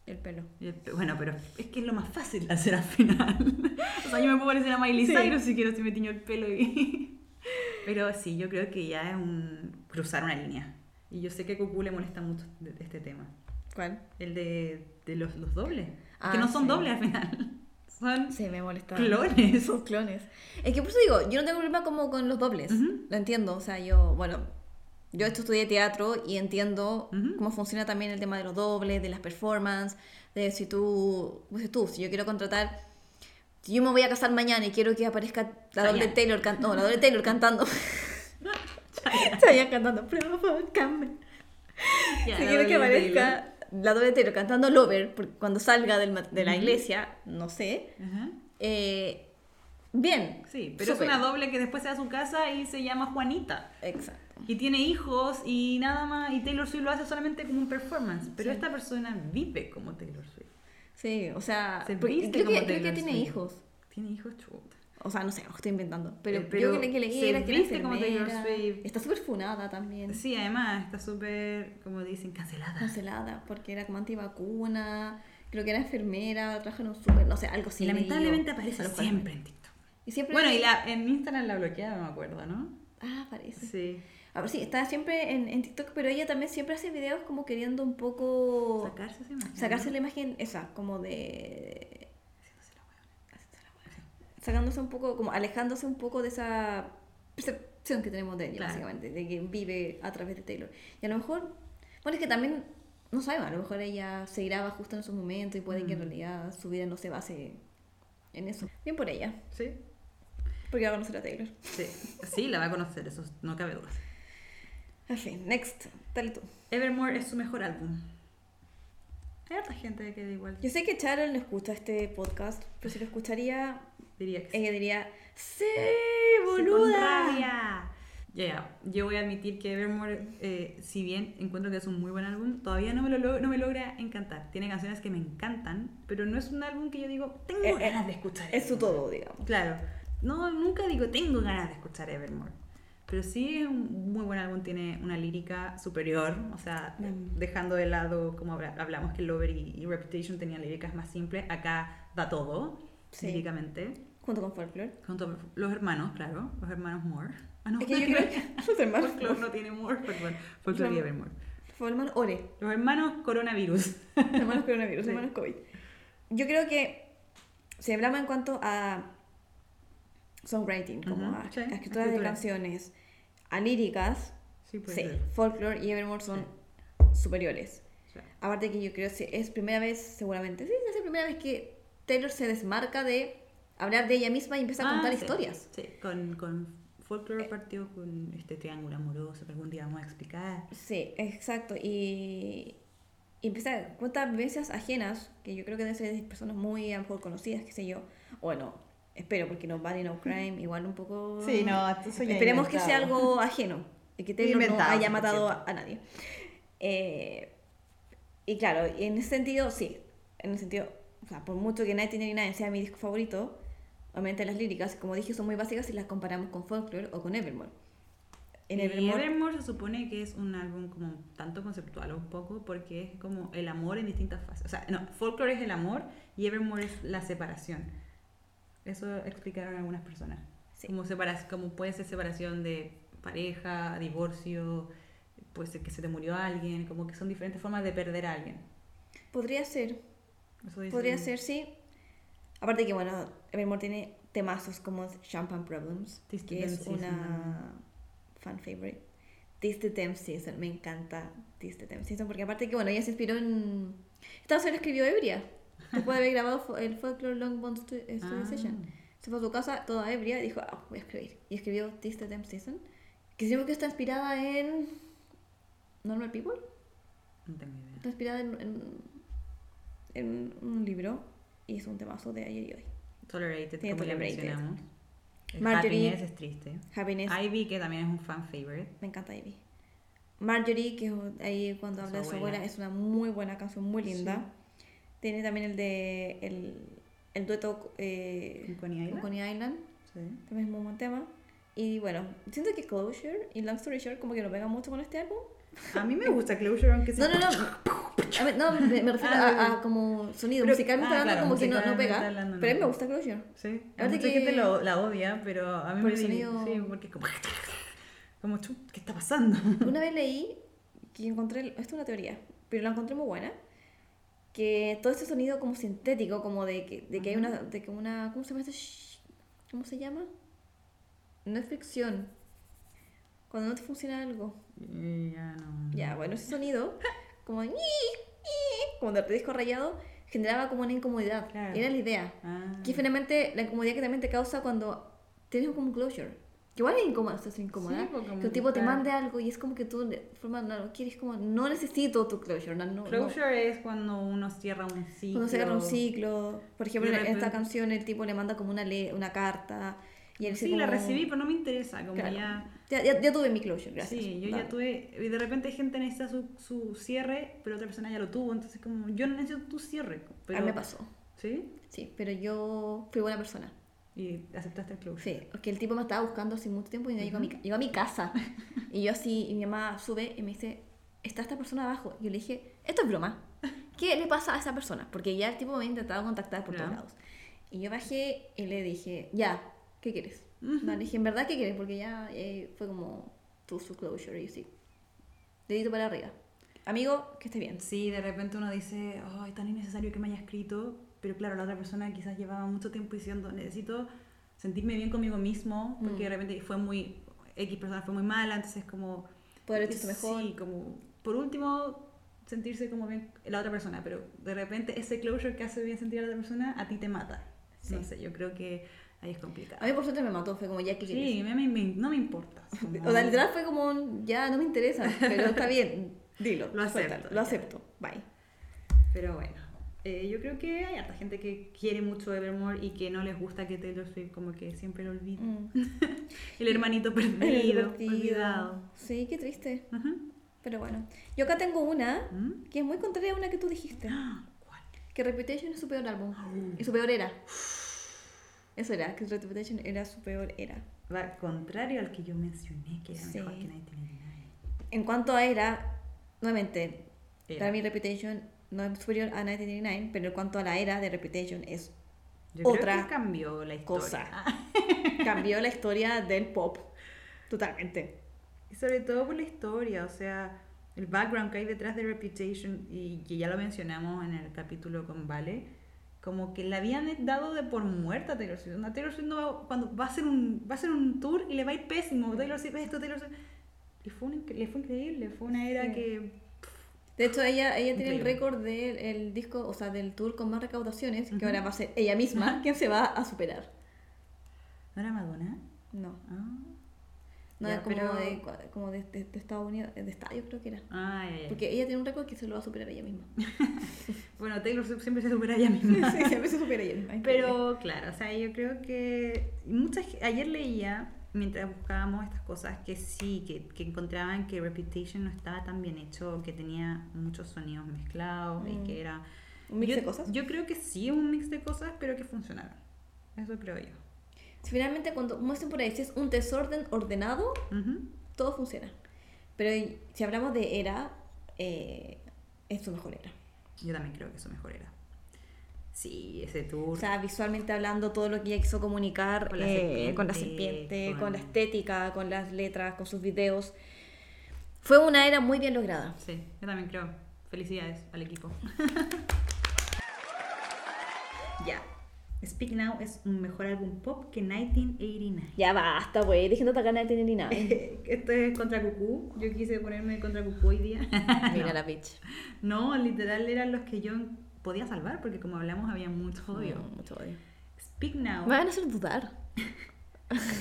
El pelo. El- Bueno, pero es que es lo más fácil de hacer al final. (laughs) o sea, yo me puedo parecer a Miley Sí. Cyrus si quiero, si me tiño el pelo y... (laughs) pero sí, yo creo que ya es un cruzar una línea. Y yo sé que a Cucú le molesta mucho este tema. ¿Cuál? El de, de los, los dobles. Ah, que no son sí. dobles al final. Son Sí, me molesta. clones. Son clones. Es que por eso digo, yo no tengo problema como con los dobles. Ujú. Lo entiendo. O sea, yo, bueno, yo esto estudié teatro y entiendo Ujú. cómo funciona también el tema de los dobles, de las performances, de si tú, pues tú, si yo quiero contratar, si yo me voy a casar mañana y quiero que aparezca la doble. Taylor cantando, no, la doble Taylor (laughs) cantando. Chayanne cantando, provócame. Ya, Si la quiero que aparezca la doble Taylor cantando Lover cuando salga del de la iglesia, no sé. Eh, bien. Sí, pero es una doble que después se va a su casa y se llama Juanita. Exacto. Y tiene hijos y nada más. Y Taylor Swift lo hace solamente como un performance. Pero Sí. esta persona vive como Taylor Swift. Sí, o sea, Se creo, que, creo que Taylor tiene Swift. hijos. Tiene hijos chuta. O sea, no sé, lo estoy inventando. Pero, Eh, yo que, le- que leí era que era como Taylor. Swift. Está súper funada también. Sí, además está súper, como dicen, cancelada. Cancelada porque era como antivacuna. Creo que era enfermera, trabaja en un súper, no sé, algo así. Lamentablemente aparece siempre en TikTok. Y siempre Bueno, y la, en Instagram la bloqueada, me acuerdo, ¿no? Ah, parece. Sí. A ver, sí, está siempre en, en TikTok, pero ella también siempre hace videos como queriendo un poco Sacarse esa imagen. sacarse ¿no? la imagen esa, como de. Sacándose un poco, como alejándose un poco de esa percepción que tenemos de ella, Claro. básicamente, de que vive a través de Taylor. Y a lo mejor, bueno, es que también, no sabemos, a lo mejor ella se graba justo en esos momentos y puede que en Mm. realidad su vida no se base en eso. Bien por ella, Sí. porque va a conocer a Taylor. Sí. Sí, la va a conocer, eso no cabe duda. En fin, next, dale tú. Evermore es su mejor álbum. Hay harta gente que da igual. Yo sé que Charol no escucha este podcast, pero si lo escucharía, Diría que sí. ella diría, ¡Sí, Sí, boluda! rabia. Ya, ya. yo voy a admitir que Evermore, eh, si bien encuentro que es un muy buen álbum, todavía no me, lo no me logra encantar. Tiene canciones que me encantan, pero no es un álbum que yo digo, tengo Eh, eh, ganas de escuchar. Es su Evermore". todo, digamos. Claro. No, nunca digo, tengo ganas de escuchar Evermore. Pero sí es un muy buen álbum, tiene una lírica superior, o sea, Mm. dejando de lado, como habla- hablamos que Lover y, y Reputation tenían líricas más simples, acá da todo, Sí. líricamente. Junto con Folklore. Junto a los hermanos, claro, los hermanos Moore. Ah, no, Es que yo creo que los hermanos, Folklore no tiene Moore, perdón. Folklore y Evermore. fue hermano Ore, Los hermanos Coronavirus. hermanos coronavirus, (laughs) Sí. hermanos COVID. Yo creo que si hablamos en cuanto a songwriting, como Ujú, a, sí, a escrituras de escritura. canciones, a líricas, Sí, sí. Folklore y Evermore son superiores. Sí. Aparte que yo creo que es primera vez, seguramente, sí, es la primera vez que Taylor se desmarca de hablar de ella misma y empieza a Ah, contar sí, historias. Sí, con, con Folklore partió con este triángulo amoroso que algún día vamos a explicar. Sí, exacto. Y, y empieza a cuenta vivencias ajenas, que yo creo que deben ser de personas muy a lo mejor conocidas, qué sé yo. Bueno, espero, porque no Body No Crime, igual un poco... esto ya Esperemos que sea inventado. algo ajeno, y que Taylor no Inventado, haya 100%. matado a, a nadie. Eh, y claro, en ese sentido, sí. En el sentido, o sea, por mucho que 1999 sea mi disco favorito, obviamente las líricas, como dije, son muy básicas si las comparamos con Folklore o con Evermore. En Evermore, Evermore se supone que es un álbum como tanto conceptual un poco porque es como el amor en distintas fases. O sea, no, Folklore es el amor y Evermore es la separación. Eso explicaron algunas personas. Sí. Como, como puede ser separación de pareja, divorcio, puede ser que se te murió alguien, como que son diferentes formas de perder a alguien. podría ser, Eso dicen- Podría ser, sí. Aparte que, bueno, Evermore tiene temazos como Champagne Problems, This que es Season. una fan favorite. This the Damn Season, me encanta This the Damn Season, porque aparte que, bueno, ella se inspiró en... Esta la escribió ebria, después de haber grabado el Folklore Long Bond eh, Studio Ah. Session. Se fue a su casa toda ebria y dijo, ah, voy a escribir. Y escribió This the Damn Season, que siempre que está inspirada en... Normal People. No tengo idea. Está inspirada en, en, en un libro y es un temazo de ayer y hoy. Tolerated, Tiene como ya Tolerated. mencionamos. El Marjorie- Happiness es triste. Happiness, Ivy, que también es un fan favorite. me encanta Ivy. Marjorie, que ahí cuando Su habla de su abuela. abuela, es una muy buena canción, muy linda. Tiene también el de el, el dueto eh, ¿Con Coney con Island? Coney Island, Sí. también es muy buen tema. Y bueno, siento que Closure y Long Story Short como que no pegan mucho con este álbum. A mí me gusta Closure, aunque No, sea... no, no. (laughs) A ver, no, me, me refiero Ah, a, a como sonido, Pero- musicalmente ah, hablando, claro, como que no, no pega. hablando, no. Pero a mí me gusta Closure. Sí, Aparte mucha que- gente lo, la odia, pero a mí Por me divierte. sonido- Sí, porque es como... Como, ¿qué está pasando? Una vez leí que encontré, esto es una teoría, pero la encontré muy buena, que todo este sonido como sintético, como de que, de que hay una, de que una, ¿cómo se llama ¿Cómo se llama? No es fricción. Cuando no te funciona algo. Eh, ya no. Ya, bueno, ese sonido, como ñi, como del disco rayado, generaba como una incomodidad. Claro. Era la idea. Ah. Que finalmente la incomodidad que también te causa cuando tienes como un closure. Que igual es incómodo, estás incómoda. Sí, que el tipo te mande algo y es como que tú de forma no quieres como no necesito tu closure, no, no, no. Closure es cuando uno cierra un ciclo. Cuando se agarra un ciclo, por ejemplo, en esta canción el tipo le manda como una le una carta y él Sí, la como- recibí, pero no me interesa. Como Claro. ya. ya, ya, ya tuve mi closure, gracias. Sí, yo ya tuve. Y de repente gente necesita su, su cierre, pero otra persona ya lo tuvo. Entonces, como yo no necesito tu cierre. Pero, A mí me pasó. ¿Sí? Sí, pero yo fui buena persona. Y aceptaste el closure. Sí, porque el tipo me estaba buscando hace mucho tiempo y no llegó, a mi, llegó a mi casa. y yo así, y mi mamá sube y me dice, está esta persona abajo. Y yo le dije, esto es broma. ¿Qué le pasa a esa persona? Porque ya el tipo me había intentado contactar por todos lados. Y yo bajé y le dije, ya, ¿qué quieres? No, le dije, ¿en verdad qué quieres? Porque ya eh, fue como tu su closure y sí. Dedito para arriba. Amigo, que esté bien. Sí, de repente uno dice, ay, tan innecesario que me haya escrito, pero claro, la otra persona quizás llevaba mucho tiempo diciendo, necesito sentirme bien conmigo mismo, porque Mm. de repente fue muy, X persona fue muy mala, entonces como... Poder hecho mejor. Sí, como, por último, sentirse como bien la otra persona, pero de repente ese closure que hace bien sentir a la otra persona, a ti te mata. Sí. No sé, yo creo que ahí es complicado. A mí por suerte me mató, fue como, ya, ¿qué quieres? Sí, me- me- no me importa. como- O sea, literal fue como, un, ya, no me interesa, pero está bien, dilo. (laughs) Lo acepto, suéltalo. Lo acepto, bye. Pero bueno, eh, yo creo que hay harta gente que quiere mucho Evermore y que no les gusta que Taylor Swift como que siempre lo olvide. Mm. (laughs) El hermanito El perdido, divertido. olvidado. Sí, qué triste. Ujú. Pero bueno. Yo acá tengo una ¿Mm? que es muy contraria a una que tú dijiste. (gasps) ¿Cuál? Que Reputation es su peor álbum. Y su peor era. Eso era, que Reputation era su peor era. Va contrario al que yo mencioné, que era Sí. mejor que 1999. En cuanto a era, nuevamente, Era. para mí Reputation no es superior a 1989, pero en cuanto a la era de Reputation es Yo creo Otra que cambió la historia. cosa. (laughs) Cambió la historia del pop. Totalmente. Y sobre todo por la historia, o sea, el background que hay detrás de Reputation, y que ya lo mencionamos en el capítulo con Vale, como que le habían dado de por muerta a Taylor Swift. Onda, Taylor Swift no va, cuando va a, hacer un, va a hacer un tour y le va a ir pésimo. Taylor Swift esto, Taylor Swift. Y fue un fue increíble, fue una era Sí. que... De hecho, ella, ella tiene el récord del el disco, o sea, del tour con más recaudaciones, que ahora va a ser ella misma quien se va a superar. ¿No era Madonna? No, Ah, no Ya, es como, pero- de, como de, de- de Estados Unidos, de estadios creo que era. Ah, ya, ya. Porque ella tiene un récord que se lo va a superar ella misma. (laughs) Bueno, Taylor Swift siempre se supera ella misma. (laughs) sí, siempre se supera ella misma. Pero claro, o sea, yo creo que muchas, ayer leía, mientras buscábamos estas cosas, que sí, que, que encontraban que Reputation no estaba tan bien hecho, que tenía muchos sonidos mezclados y Mm. que era... ¿Un mix yo, de cosas? Yo creo que sí, un mix de cosas, pero que funcionaron. Eso creo yo. Finalmente cuando muestren por ahí, si es un desorden ordenado, Ujú. todo funciona. Pero si hablamos de era, eh, es su mejor era. Yo también creo que eso mejor era. Sí, ese tour. O sea, visualmente hablando, todo lo que ella quiso comunicar Con la eh, con la serpiente, con... con- la estética, con las letras, con sus videos. Fue una era muy bien lograda. Sí, yo también creo. Felicidades al equipo. (laughs) ya. Speak Now es un mejor álbum pop que 1989. Ya basta, güey, dejando atacar a tener ni nada. Esto es contra Cucú. Yo quise ponerme contra Cucú hoy día. (laughs) Mira la bitch. no, literal eran los que yo podía salvar porque como hablamos había mucho odio. Mm, mucho odio. Speak Now. Me van a hacer dudar. (laughs)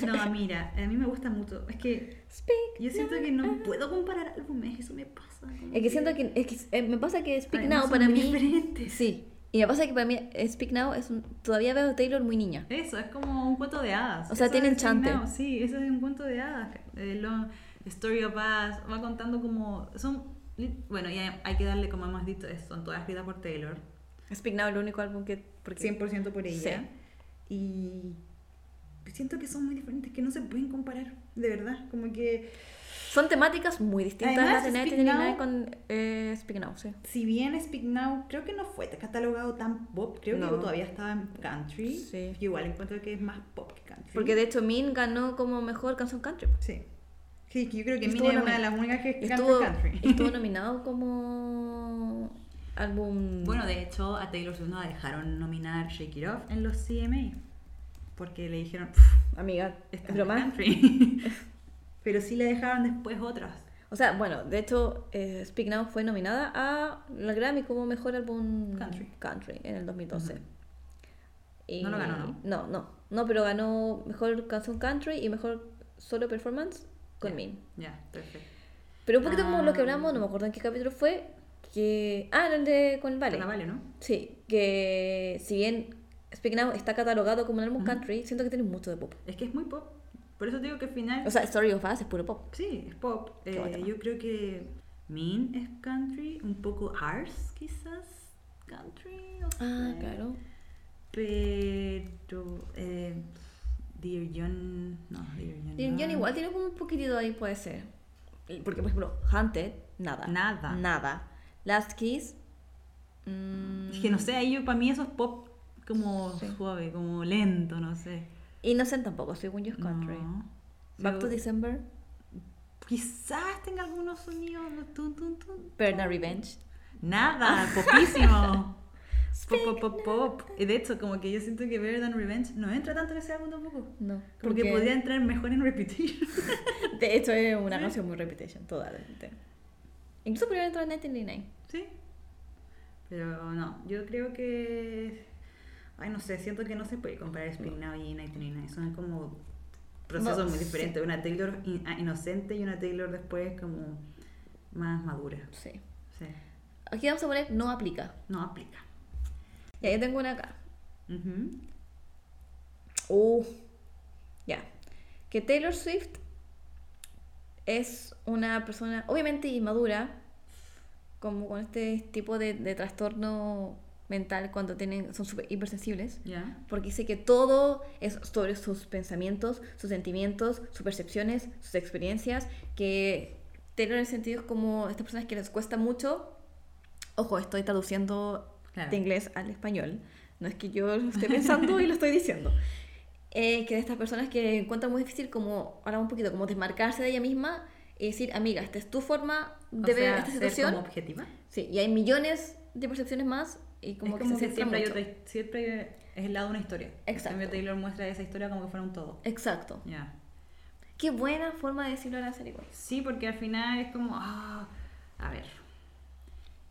No, mira, a mí me gusta mucho. Es que Speak. yo siento que no puedo comparar álbumes, eso me pasa. Es que siento que, es que eh, me pasa que Speak Now para mí. diferentes. Sí. Y me pasa que para mí Speak Now es un, todavía veo a Taylor muy niña. Eso, es como un cuento de hadas. O sea, Eso tiene es Speak enchante. Now, Sí, eso es un cuento de hadas. Eh, lo- Story of Us va contando como... son Bueno, ya hay que darle, como hemos dicho, son todas escritas por Taylor. Speak Now es el único álbum que. Porque 100% por ella. Y siento que son muy diferentes, que no se pueden comparar, de verdad. Como que, Son temáticas muy distintas Además, las de Speak 1999 Now- con eh, Speak Now, sí. si bien Speak Now creo que no fue catalogado tan pop, creo No. que todavía estaba en country. Sí. Yo igual encuentro que es más pop que country. Porque de hecho Min ganó como mejor canción country. Sí. Sí, que yo creo que Mina es una de las únicas que Estuvo, country. estuvo (laughs) nominado como álbum. Bueno, de hecho, a Taylor Swift no la dejaron nominar Shake It Off en los CMA. Porque le dijeron, "Pff, amiga, es es broma. country. (laughs) Pero sí le dejaron después otras. O sea, bueno, de hecho, eh, Speak Now fue nominada a la Grammy como mejor álbum Country. en el 2012. Ujú. Y- No lo ganó, ¿no? No, no, no, pero ganó mejor canción country y mejor solo performance con Ya. Min. Ya, perfecto. Pero un poquito como lo que Ah. hablamos, no me acuerdo en qué capítulo fue, que... Ah, el de con el Vale. La vale, ¿no? Sí, que si bien Speak Now está catalogado como un álbum country, siento que tiene mucho de pop. Es que es muy pop. Por eso digo que al final. O sea, Story of Us es puro pop. sí, es pop. Eh, yo creo que Mean es country, un poco Ars quizás. Country, no Ah, sé. claro. Pero. Eh, Dear John. No, Dear John. Dear no. John igual tiene como un poquitito ahí, puede ser. Porque, por ejemplo, Hunted, nada. Nada. Nada. Last Kiss. mm, Es que no sé, ahí yo, para mí eso es pop como Sí. suave, como lento, no sé. Innocent tampoco, según yo es country. No. Back to December. Quizás tenga algunos sonidos. tun, tun, tun. Burn a Revenge. Nada, popísimo. (laughs) Pop, pop, pop, pop. Y de hecho, como que yo siento que Better Than Revenge no entra tanto en ese álbum tampoco. No. Porque- podría entrar mejor en Reputation. (laughs) De hecho, es una canción muy repetition, totalmente. Incluso podría entrar en 1999. sí. Pero no, yo creo que. Ay, no sé, siento que no se puede comparar Spring Now y 1999. Son como procesos No, muy sí. diferentes. Una Taylor in- ah, inocente y una Taylor después como más madura. Sí. Sí. Aquí vamos a poner no aplica. No aplica. Y ahí tengo una acá. Uh, ya. Que Taylor Swift es una persona, obviamente inmadura, como con este tipo de, de trastorno mental cuando tienen, son súper hipersensibles. Ya. Porque dice que todo es sobre sus pensamientos, sus sentimientos, sus percepciones, sus experiencias, que Taylor en el sentido es como estas personas que les cuesta mucho, ojo, estoy traduciendo Claro. de inglés al español, no es que yo lo esté pensando y lo estoy diciendo, (laughs) Eh, que de estas personas que encuentran muy difícil como, ahora un poquito, como desmarcarse de ella misma y decir, amiga, esta es tu forma de O ver sea, esta ser situación. como objetiva. Sí, y hay millones de percepciones más y como es que como se que siempre hay mucho. otra, siempre es el lado de una historia. En Exacto. cambio, Taylor muestra esa historia como que fuera un todo. Exacto. Ya. Qué buena forma de decirlo en la serie. igual. Sí, porque al final es como, ah, a ver,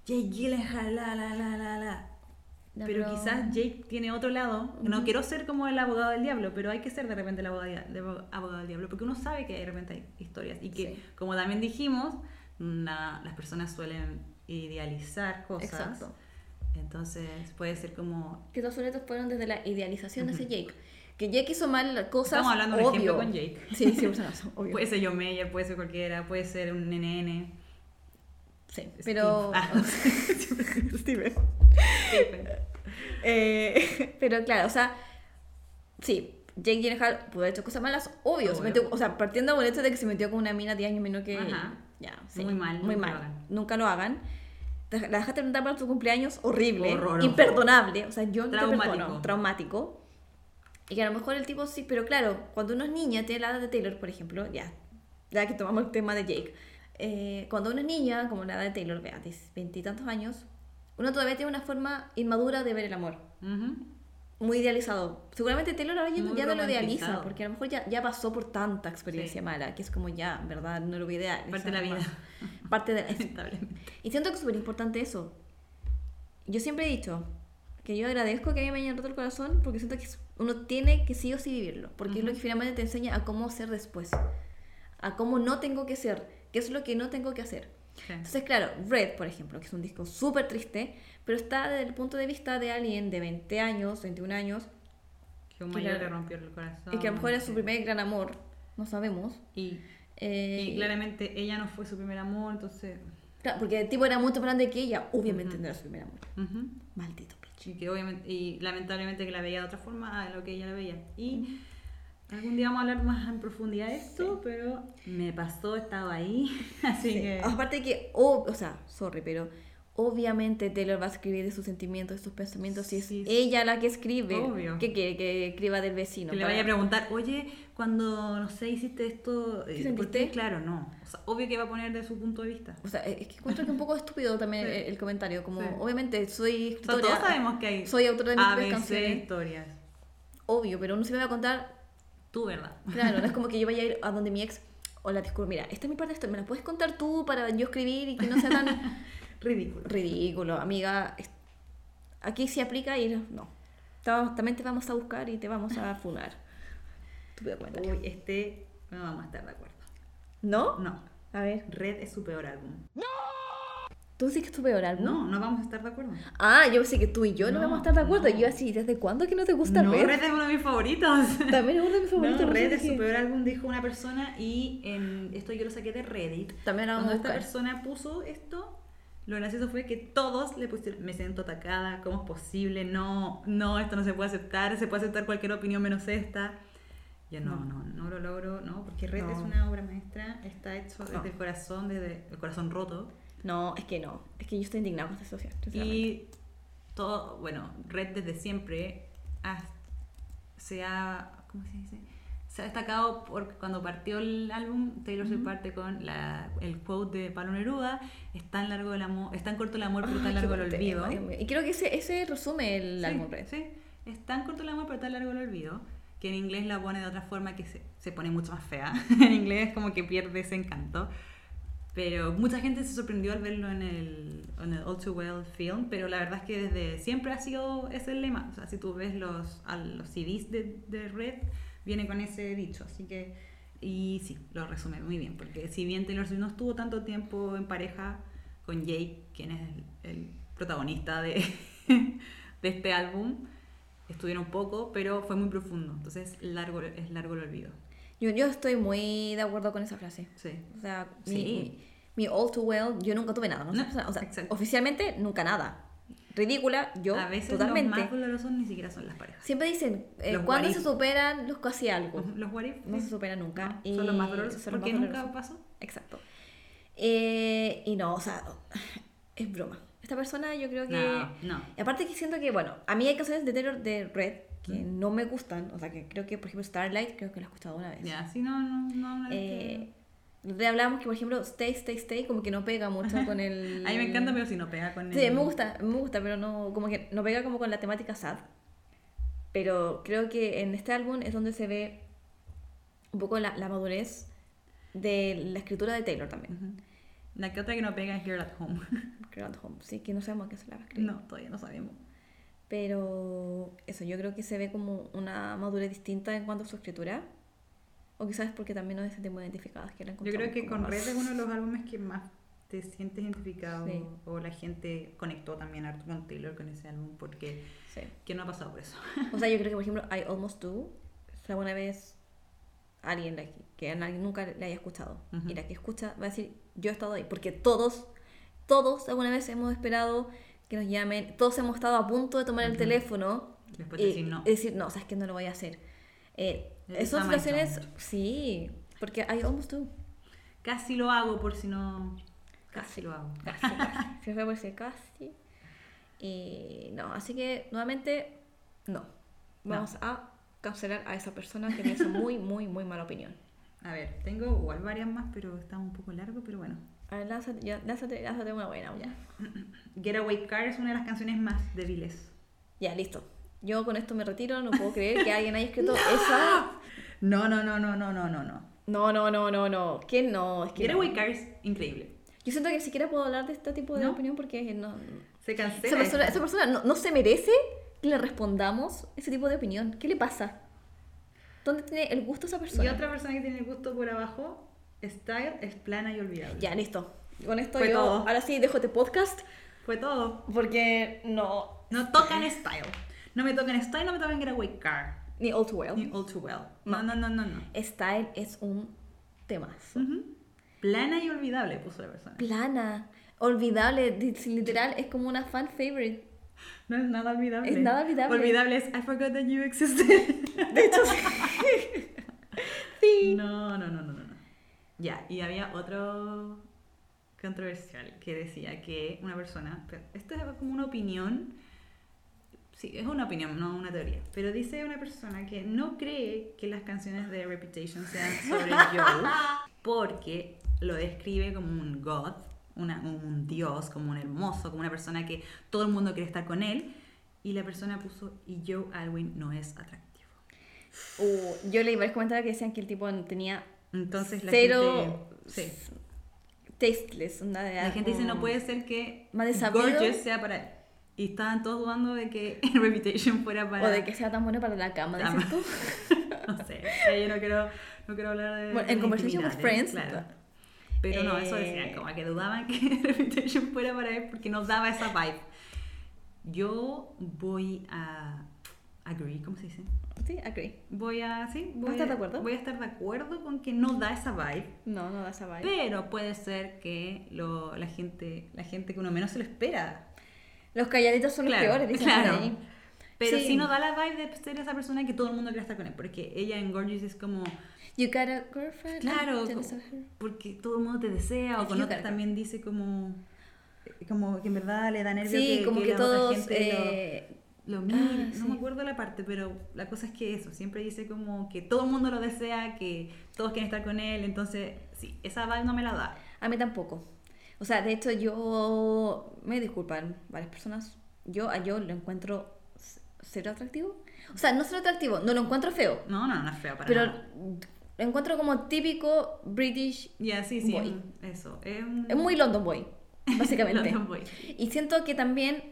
Jake Gyllenhaal, la, la, la, la, la. Pero, quizás Jake tiene otro lado. No quiero ser como el abogado del diablo, pero hay que ser de repente el abogado, del- del abogado del diablo, porque uno sabe que de repente hay historias y que, Sí. como también dijimos, las personas suelen idealizar cosas. Exacto. Entonces puede ser como... Que todos sonetos fueron desde la idealización de ese Jake. Que Jake hizo mal cosas. Estamos hablando de un obvio. ejemplo con Jake. Sí, sí, acaso, obvio. (laughs) Puede ser John Mayer, puede ser cualquiera, puede ser un NN. Sí, pero. Ah. (laughs) Steven. Stephen. Eh, (laughs) pero claro, o sea. Sí, Jake Gyllenhaal pudo haber hecho cosas malas, obvio. Se Obvio. metió, o sea, partiendo por el hecho de que se metió con una mina 10 años menor que. Ajá. Ya, sí, Muy mal, Muy nunca mal. lo hagan. Nunca lo hagan. Te- La dejaste preguntar para tu cumpleaños, horrible, Horroroso. imperdonable. O sea, yo no te Traumático. perdono. Traumático. Y que a lo mejor el tipo sí, pero claro, cuando uno es niña, tiene la edad de Taylor, por ejemplo, ya, ya que tomamos el tema de Jake, eh, cuando uno es niña, como la edad de Taylor, vea, veintitantos años, uno todavía tiene una forma inmadura de ver el amor, Ujú. muy idealizado. Seguramente Taylor ahora ya, no lo idealiza, porque a lo mejor ya, ya pasó por tanta experiencia Sí. mala, que es como ya, verdad, no lo voy a idealizar Parte de la vida. más. Parte de la... Y siento que es súper importante eso. Yo siempre he dicho que yo agradezco que a mí me hayan roto el corazón porque siento que uno tiene que sí o sí vivirlo. Porque es lo que finalmente te enseña a cómo ser después. A cómo no tengo que ser. ¿Qué es lo que no tengo que hacer? Entonces, claro, Red, por ejemplo, que es un disco súper triste, pero está desde el punto de vista de alguien de 20 años, 21 años, Que un mayor le rompió el corazón. y que a lo mejor era su primer gran amor, no sabemos. Y, Eh, y claramente ella no fue su primer amor, entonces. claro, porque el tipo era mucho más grande que ella, obviamente no era su primer amor. ujú. Maldito bitch. Y que obviamente, y lamentablemente que la veía de otra forma a lo que ella la veía. Y algún día vamos a hablar más en profundidad de esto, pero me pasó, estaba ahí. (laughs) Así Sí. que. Aparte que, oh, o sea, sorry, pero obviamente Taylor va a escribir de sus sentimientos, de sus pensamientos, si es Sí, sí. ella la que escribe, Obvio. que quiere que escriba del vecino. Que le vaya a preguntar, oye, cuando, no sé, hiciste esto, eh, ¿por sentiste? qué? Claro, no. O sea, obvio que va a poner de su punto de vista. O sea, es que encuentro que un poco estúpido también (laughs) Sí. el, el comentario, como Sí. obviamente soy O sea, escritora, todos sabemos que hay soy autora de mis ABC canciones, historias. obvio, pero uno se me va a contar, Tú, ¿verdad? (laughs) claro, no es (laughs) como que yo vaya a ir a donde mi ex, hola, disculpa, mira, esta es mi parte de esto, ¿me la puedes contar tú para yo escribir y que no sea tan (laughs) Ridículo. ridículo, amiga? Aquí se aplica y no. Ta- También te vamos a buscar y te vamos a funar. Uy, este no vamos a estar de acuerdo. ¿No? No. A ver, Red es su peor álbum. ¿Tú sí que es tu peor álbum? No, no vamos a estar de acuerdo. Ah, yo pensé que tú y yo no, No, vamos a estar de acuerdo. no. Y yo así, ¿desde cuándo que no te gusta no, Red? Red es uno de mis favoritos. (laughs) También es uno de mis favoritos. No, no Red es su peor álbum, dijo una persona, y esto yo lo saqué de Reddit. También vamos Cuando a esta persona puso esto, lo gracioso fue que todos le pusieron, me siento atacada, ¿cómo es posible? No, no, esto no se puede aceptar, se puede aceptar cualquier opinión menos esta. Yo no, no, no, lo logro, no, porque Red No. es una obra maestra, está hecho desde No. el corazón, desde el corazón roto. No, es que no. Es que yo estoy indignada con esta sociedad. Y todo, bueno, Red desde siempre ha- se ha, ¿cómo se dice? Se ha destacado por cuando partió el álbum, Taylor Swift parte con la, el quote de Pablo Neruda, es tan largo el amor, es tan corto el amor, pero tan largo el olvido. Y creo que ese, ese resume el Sí, álbum Red. sí, es tan corto el amor, pero tan largo el olvido, que en inglés la pone de otra forma que se, se pone mucho más fea. (laughs) en inglés es como que pierde ese encanto. Pero mucha gente se sorprendió al verlo en el, en el All Too Well film, pero la verdad es que desde siempre ha sido ese el lema. O sea, si tú ves los, los CDs de, de Red, viene con ese dicho. Así que, y sí, lo resume muy bien, porque si bien Taylor Swift no estuvo tanto tiempo en pareja con Jake, quien es el, el protagonista de, (laughs) de este álbum, estuvieron poco, pero fue muy profundo. Entonces, largo, es largo el olvido. Yo, yo estoy muy de acuerdo con esa frase. Sí. O sea, mi, Sí. mi, mi all too well, yo nunca tuve nada. ¿no? No, o sea, oficialmente nunca nada. Ridícula, yo a veces totalmente. los más dolorosos ni siquiera son las parejas. Siempre dicen, eh, Los ¿cuándo se superan los casi algo? Los what if, No se supera nunca. No, son los más dolorosos son los porque más nunca pasó. Exacto. Eh, y no, o sea, es broma. Esta persona yo creo que... No, no. Y aparte que siento que, bueno, a mí hay canciones de Taylor de Red que no me gustan. O sea, que creo que, por ejemplo, Starlight, creo que la he escuchado una vez. Ya, sí, no, no, no. no Eh, le hablamos que, por ejemplo, Stay, Stay, Stay, como que no pega mucho con el... (laughs) A mí me encanta, pero si no pega con Sí, el- me gusta, me gusta, pero no, como que no pega como con la temática sad. Pero creo que en este álbum es donde se ve un poco la, la madurez de la escritura de Taylor también. La que otra que no pega es Here at Home. (laughs) Creo at Home, sí, que no sabemos a qué se la va a escribir. no, todavía no sabemos. Pero eso, yo creo que se ve como una madurez distinta en cuanto a su escritura. O quizás porque también nos sentimos identificadas. Que la Yo creo que con más- Red es uno de los álbumes que más te sientes identificado Sí. o la gente conectó también harto con Taylor con ese álbum porque Sí. ¿quién no ha pasado por eso? O sea, yo creo que, por ejemplo, I Almost Do, si alguna vez alguien la- que nunca le haya escuchado Ujú. y la que escucha va a decir, yo he estado ahí, porque todos, todos alguna vez hemos esperado que nos llamen, todos hemos estado a punto de tomar el Ujú. teléfono Después y decir no. y decir, no, sabes que no lo voy a hacer. Eh, my situaciones, sí, porque I Almost Do. Casi lo hago por si no... Casi lo hago. Casi, casi. (laughs) Por decir casi. Y no, así que nuevamente, no. Vamos a cancelar a esa persona que tiene esa muy, muy, muy mala opinión. A ver, tengo igual varias más, pero está un poco largo, pero bueno. A ver, lánzate, ya, lánzate, lánzate una buena. Ya. Getaway Car es una de las canciones más débiles. ya, listo. Yo con esto me retiro, no puedo creer que alguien haya escrito (laughs) esa. No, no, no, no, no, no, no, no. No, no, no, no, no. Que no, es que. Getaway no. Car es increíble. Yo siento que ni siquiera puedo hablar de este tipo de ¿No? opinión porque no. Se cancela. Esa persona, esa persona no, no se merece que le respondamos ese tipo de opinión. ¿Qué le pasa? ¿Dónde tiene el gusto esa persona? Y otra persona que tiene el gusto por abajo, Style, es plana y olvidable. Ya, listo. Con esto Fue yo todo. ahora sí dejo este podcast Fue todo. porque no. No tocan Style. No me tocan Style, no me tocan Getaway Car. Ni All Too Well. Ni All Too Well. No, no, no, no, no. Style es un temazo. Ujú. Plana y olvidable puso la persona. Plana, olvidable, literal es como una fan favorite. No es nada olvidable. Es nada olvidable. Olvidable es I forgot that you existed. De hecho, sí. (laughs) sí. No, no, no, no, no. Ya, y había otro controversial que decía que una persona, esto es como una opinión, sí, es una opinión, no una teoría, pero dice una persona que no cree que las canciones de Reputation sean sobre (laughs) Joe porque lo describe como un god, una- un dios, como un hermoso, como una persona que todo el mundo quiere estar con él. Y la persona puso, y Joe Alwyn no es atractivo. Uh, yo leí varios comentarios que decían que el tipo tenía Entonces la cero gente... Sí. tasteless. Una de La gente dice, no puede ser que Más. Gorgeous sea para él. Y estaban todos dudando de que (laughs) Reputation fuera para... O de que sea tan bueno para la cama, Cama. dices tú. (laughs) no sé, yo no quiero, no quiero hablar de... Bueno, en with intimidades, Friends, Claro. Pero no, eso Eh, decían, como que dudaban que (laughs) Reputation fuera para él porque nos daba esa vibe. Yo voy a... Agree, ¿cómo se dice? Sí, agree. Voy a... Sí, ¿Vas voy a estar de acuerdo? Voy a estar de acuerdo con que no da esa vibe. No, no da esa vibe. Pero puede ser que lo, la gente la gente que uno menos se lo espera. Los calladitos son Claro, los peores, dicen claro. ahí. Pero Sí. sí no da la vibe de ser esa persona que todo el mundo quiere estar con él. Porque ella en Gorgeous es como, You got a girlfriend? claro, porque todo el mundo te desea. O con you otras got a también dice como, como que en verdad le da nervio Sí, que, como que, otra todos gente eh, lo, lo ah, No sí. me acuerdo la parte, pero la cosa es que eso, siempre dice como que todo el mundo lo desea, que todos quieren estar con él. Entonces, sí, esa vibe no me la da. A mí tampoco. O sea, de hecho yo me disculpan varias personas. Yo a yo lo encuentro cero atractivo. O sea, no cero atractivo, no lo encuentro feo. No, no, no es feo para Pero nada. lo encuentro como típico British. Ya, sí, sí, Boy. eso. Es, un- Es muy London Boy, (laughs) básicamente. London Boy. Y siento que también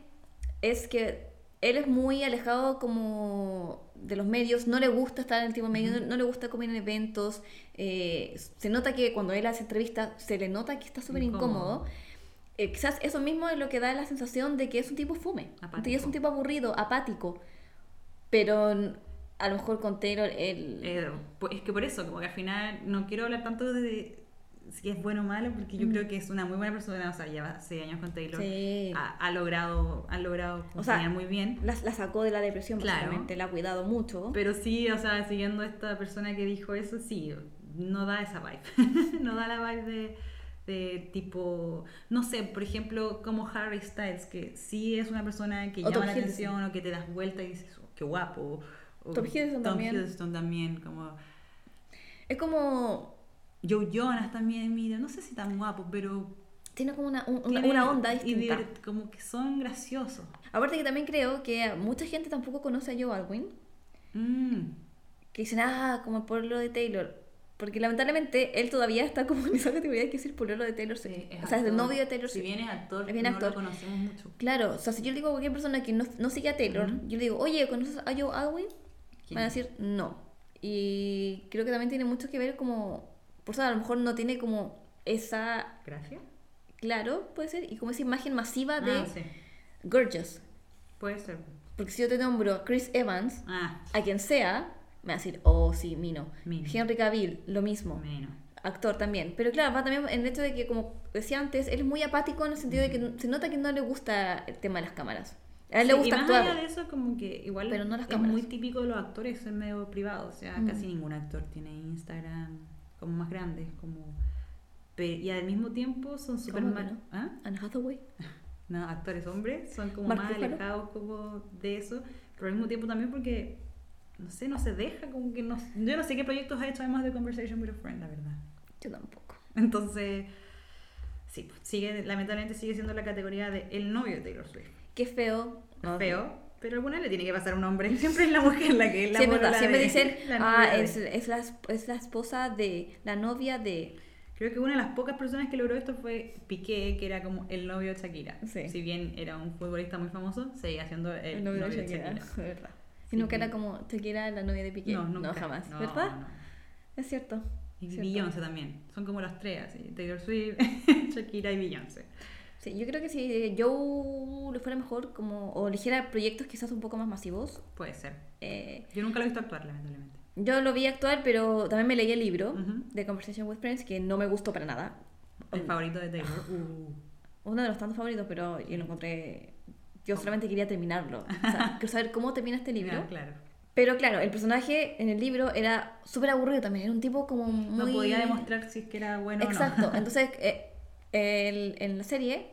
es que él es muy alejado como de los medios, no le gusta estar en el tipo de medio, no, no le gusta comer en eventos. eh, se nota que cuando él hace entrevistas, se le nota que está súper incómodo. Incómodo. Eh, quizás eso mismo es lo que da la sensación de que es un tipo fume, que es un tipo aburrido, apático. Pero a lo mejor con Taylor él... Eh, es que por eso, como que al final no quiero hablar tanto de si es bueno o malo, porque yo creo que es una muy buena persona, o sea, lleva seis años con Taylor, Sí. ha, ha logrado, ha logrado O sea, muy bien, la, la sacó de la depresión, Claro. la ha cuidado mucho. pero sí, o sea, siguiendo esta persona que dijo eso, sí, no da esa vibe, (laughs) no da la vibe de, de tipo, no sé, por ejemplo, como Harry Styles, que sí es una persona que O llama Tom la atención o que te das vuelta y dices, oh, qué guapo. o Tom Hiddleston Tom también. Hiddleston también, como... Es como... Joe Jonas también, mira, no sé si tan guapo, pero Tiene como una, un- una, tiene- una onda y distinta. divert- como que son graciosos. Aparte que también creo que mucha gente tampoco conoce a Joe Alwyn. Mm, Que dicen, ah, como el pueblo de Taylor. Porque lamentablemente él todavía está como en esa categoría que es el pueblo de Taylor Swift. o sea, es el novio de Taylor Si Swift. bien es actor, Es bien no lo conocemos mucho. Claro, o sea, si yo le digo a cualquier persona que no, no sigue a Taylor, yo le digo, oye, ¿conoces a Joe Alwyn? ¿Quién Van a decir, no. Y creo que también tiene mucho que ver como, eso a lo mejor no tiene como esa, ¿Gracias? claro, puede ser, y como esa imagen masiva de Ah, sí. Gorgeous. Puede ser. Porque si yo te nombro Chris Evans, Ah, a quien sea, me va a decir, oh, sí, Mino. Mino. Henry Cavill, lo mismo. Actor también. Pero claro, va también en el hecho de que, como decía antes, él es muy apático en el sentido de que se nota que no le gusta el tema de las cámaras. A él le gusta y más actuar. allá de eso, como que igual Pero no las es cámaras. muy típico de los actores ser medio privado. O sea, Mm. casi ningún actor tiene Instagram como más grandes. Como... Y al mismo tiempo son súper ¿Cómo que mal- no? ¿Ah? Anne Hathaway. (laughs) no, actores hombres son como más alejados como de eso, pero al mismo tiempo también porque, no sé, no se deja, como que no, yo no sé qué proyectos ha hecho además de Conversation with a Friend, la verdad. Yo tampoco. Entonces, sí, pues, sigue, lamentablemente sigue siendo la categoría de el novio de Taylor Swift. Qué feo. No, Feo, pero alguna le tiene que pasar a un hombre, (laughs) siempre es la mujer la que es la polola Siempre de- dicen, (laughs) la ah, es, es, la, es- la esposa de, la novia de... Creo que una de las pocas personas que logró esto fue Piqué, que era como el novio de Shakira. Sí. Si bien era un futbolista muy famoso, seguía siendo el, El novio de Shakira. Shakira. de (laughs) verdad. Sí, nunca que- era como Shakira la novia de Piqué. No, nunca. jamás. No, ¿Verdad? no. Es cierto. Y. Beyoncé también. Son como las tres, así. Taylor Swift, Shakira y Beyoncé. Sí, yo creo que si Joe le fuera mejor como, o eligiera proyectos quizás un poco más masivos, Puede ser. eh, Yo nunca lo he visto actuar, lamentablemente. yo lo vi actuar, pero también me leí el libro Ujú. de Conversation with Friends, que no me gustó para nada. El favorito de Taylor. (laughs) Uh. Uno de los tantos favoritos, pero yo lo encontré... Yo solamente quería terminarlo. O sea, (laughs) quiero saber cómo termina este libro. Ya, claro. Pero claro, el personaje en el libro era súper aburrido también. Era un tipo como muy... No podía demostrar si es que era bueno Exacto. o no. (laughs) Entonces, eh, el- en la serie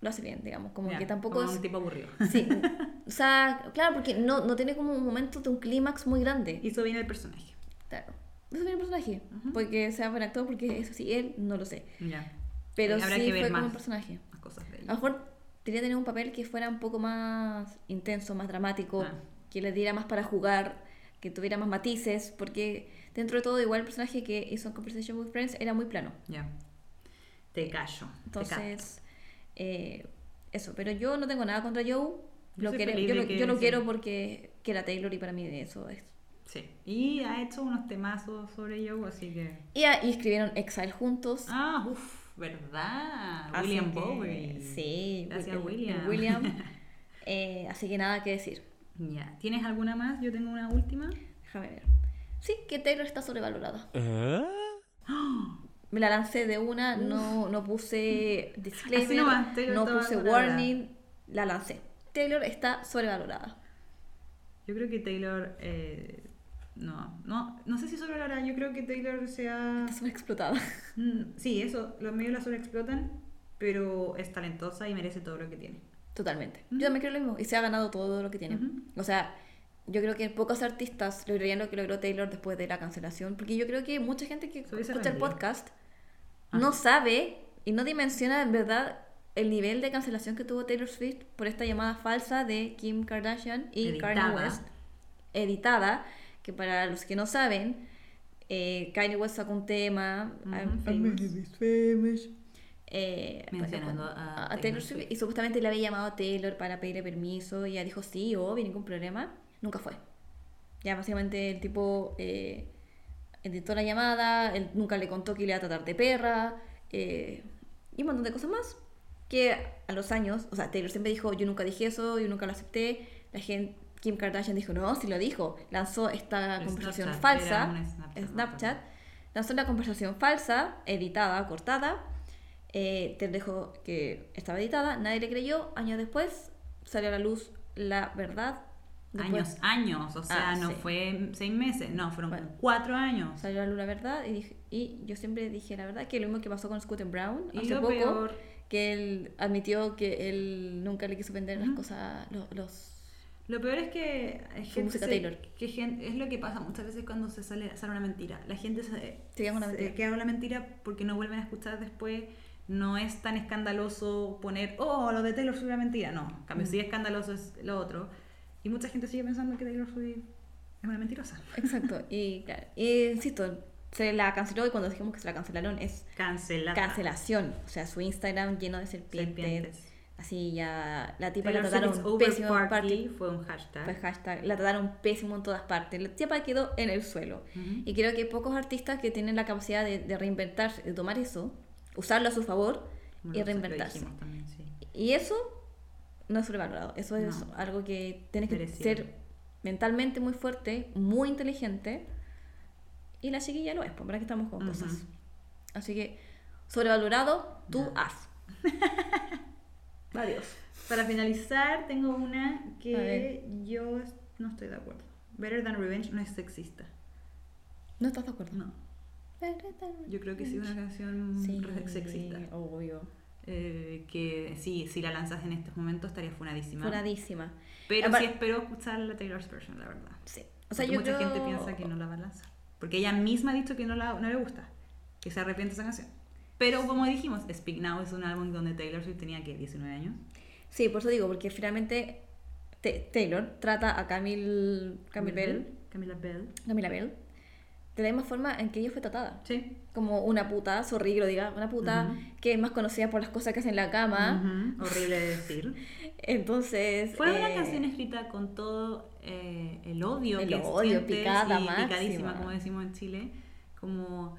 lo hace bien, digamos, como Ya, que tampoco como es... un tipo aburrido. Sí, (laughs) o sea, claro, porque no, no tiene como un momento de un clímax muy grande. Hizo bien el personaje. Claro. No es el personaje, porque sea buen actor, porque eso sí, él no lo sé. Ya. Pero Eh, habrá sí que ver fue como más. un personaje. Las cosas de A ella. lo mejor quería tener un papel que fuera un poco más intenso, más dramático, Ah. que le diera más para jugar, que tuviera más matices, porque dentro de todo igual el personaje que hizo en Conversation with Friends era muy plano. Ya. Te callo. te. Entonces, eh, eso, pero yo no tengo nada contra Joe. Yo Lo soy quiero- yo, lo, que yo lo quiero porque que era Taylor y para mí eso es. Sí. Y ha hecho unos temazos sobre Joe, así que. Y, ah, y escribieron Exile juntos. Ah, uff, ¿verdad? así William que- Bowery. Sí, Gracias, William. William. (laughs) Eh, así que nada que decir. Ya. ¿Tienes alguna más? Yo tengo una última. Déjame ver. Sí, que Taylor está sobrevalorada. Me la lancé de una, no, no puse (laughs) disclaimer, nomás, Taylor no puse warning, la lancé. Taylor está sobrevalorada. Yo creo que Taylor. eh, no, no, no sé si sobrevalorada. Yo creo que Taylor sea. Está sobreexplotada. (laughs) Mm, Sí, eso, los medios la sobreexplotan, pero es talentosa y merece todo lo que tiene. Totalmente. Yo también creo lo mismo. Y se ha ganado todo lo que tiene. O sea, yo creo que pocos artistas lograrían lo que logró Taylor después de la cancelación. Porque yo creo que mucha gente que escucha el podcast Ajá. no sabe y no dimensiona en verdad el nivel de cancelación que tuvo Taylor Swift por esta llamada falsa de Kim Kardashian y Editada. Kanye West. Editada. Que para los que no saben, eh, Kanye West sacó un tema. Ujú, I'm- famous. famous. Eh, Mencionando bueno, a a Taylor Taylor Swift. Swift. Y supuestamente le había llamado a Taylor para pedirle permiso. Y ella dijo sí, obvio, ningún problema. Nunca fue. Ya básicamente el tipo eh, editó la llamada, él nunca le contó que le iba a tratar de perra. eh, y un montón de cosas más. Que a los años, o sea, Taylor siempre dijo, yo nunca dije eso, yo nunca lo acepté. La gente, Kim Kardashian dijo, no, sí lo dijo. Lanzó esta El conversación Snapchat, falsa. Snapchat, Snapchat. Lanzó una conversación falsa, editada, cortada. Eh, te dijo que estaba editada, nadie le creyó. Años después salió a la luz la verdad. Después Años, años, o sea, Ah, no sí. fue seis meses, no, fueron Bueno. cuatro años. salió a la luz la verdad y, dije- y yo siempre dije la verdad, que lo mismo que pasó con Scooter Brown Y hace lo poco, peor, que él admitió que él nunca le quiso vender las Ujú. cosas, los... los- lo peor es que, música se- Taylor. que gen- es lo que pasa muchas veces cuando se sale, sale una mentira. La gente se, Se queda con la mentira. queda con la mentira porque no vuelven a escuchar después. No es tan escandaloso poner, oh, lo de Taylor Swift era mentira. No, en cambio, Mm. sí escandaloso es lo otro. Y mucha gente sigue pensando que Taylor Swift es una mentirosa. Exacto, y claro, y insisto, se la canceló y cuando dijimos que se la cancelaron es Cancelada. cancelación, o sea, su Instagram lleno de serpientes, Serpientes. así ya la tipa Taylor la trataron pésimo en party party, fue un hashtag. pues hashtag, la trataron pésimo en todas partes, la tipa quedó en el suelo. Ujú. Y creo que hay pocos artistas que tienen la capacidad de, de reinventarse, de tomar eso, usarlo a su favor Bueno, y reinventarse. sí. Y eso no es sobrevalorado, eso es No. algo que tienes que Merecido. ser mentalmente muy fuerte, muy inteligente. Y la chiquilla lo es, pues, ¿para que estamos con cosas? Así que, sobrevalorado, tú No. haz. (laughs) Adiós. Para finalizar, tengo una que yo no estoy de acuerdo. Better Than Revenge no es sexista. ¿No estás de acuerdo? No. Yo creo que sí es una canción Sí, sexista. obvio. Eh, que sí, si la lanzas en estos momentos estaría funadísima. Furadísima. Pero sí espero escuchar la Taylor's version, la verdad. Sí. O sea, Porque yo mucha creo- gente piensa que no la va a lanzar. Porque ella misma ha dicho que no, la, no le gusta, que se arrepiente esa canción. Pero como dijimos, Speak Now es un álbum donde Taylor Swift tenía que 19 años. Sí, por eso digo, porque finalmente Ta- Taylor trata a Camille, Camille Bell, Camila Bell. Camila Bell, de la misma forma en que ella fue tratada. Sí. Como una puta, sorry que lo diga, una puta Ujú. que es más conocida por las cosas que hace en la cama. Ujú, Horrible de decir. (laughs) Entonces. Fue una eh, canción escrita con todo eh, el odio El que odio, sientes picada máxima. picadísima, como decimos en Chile. Como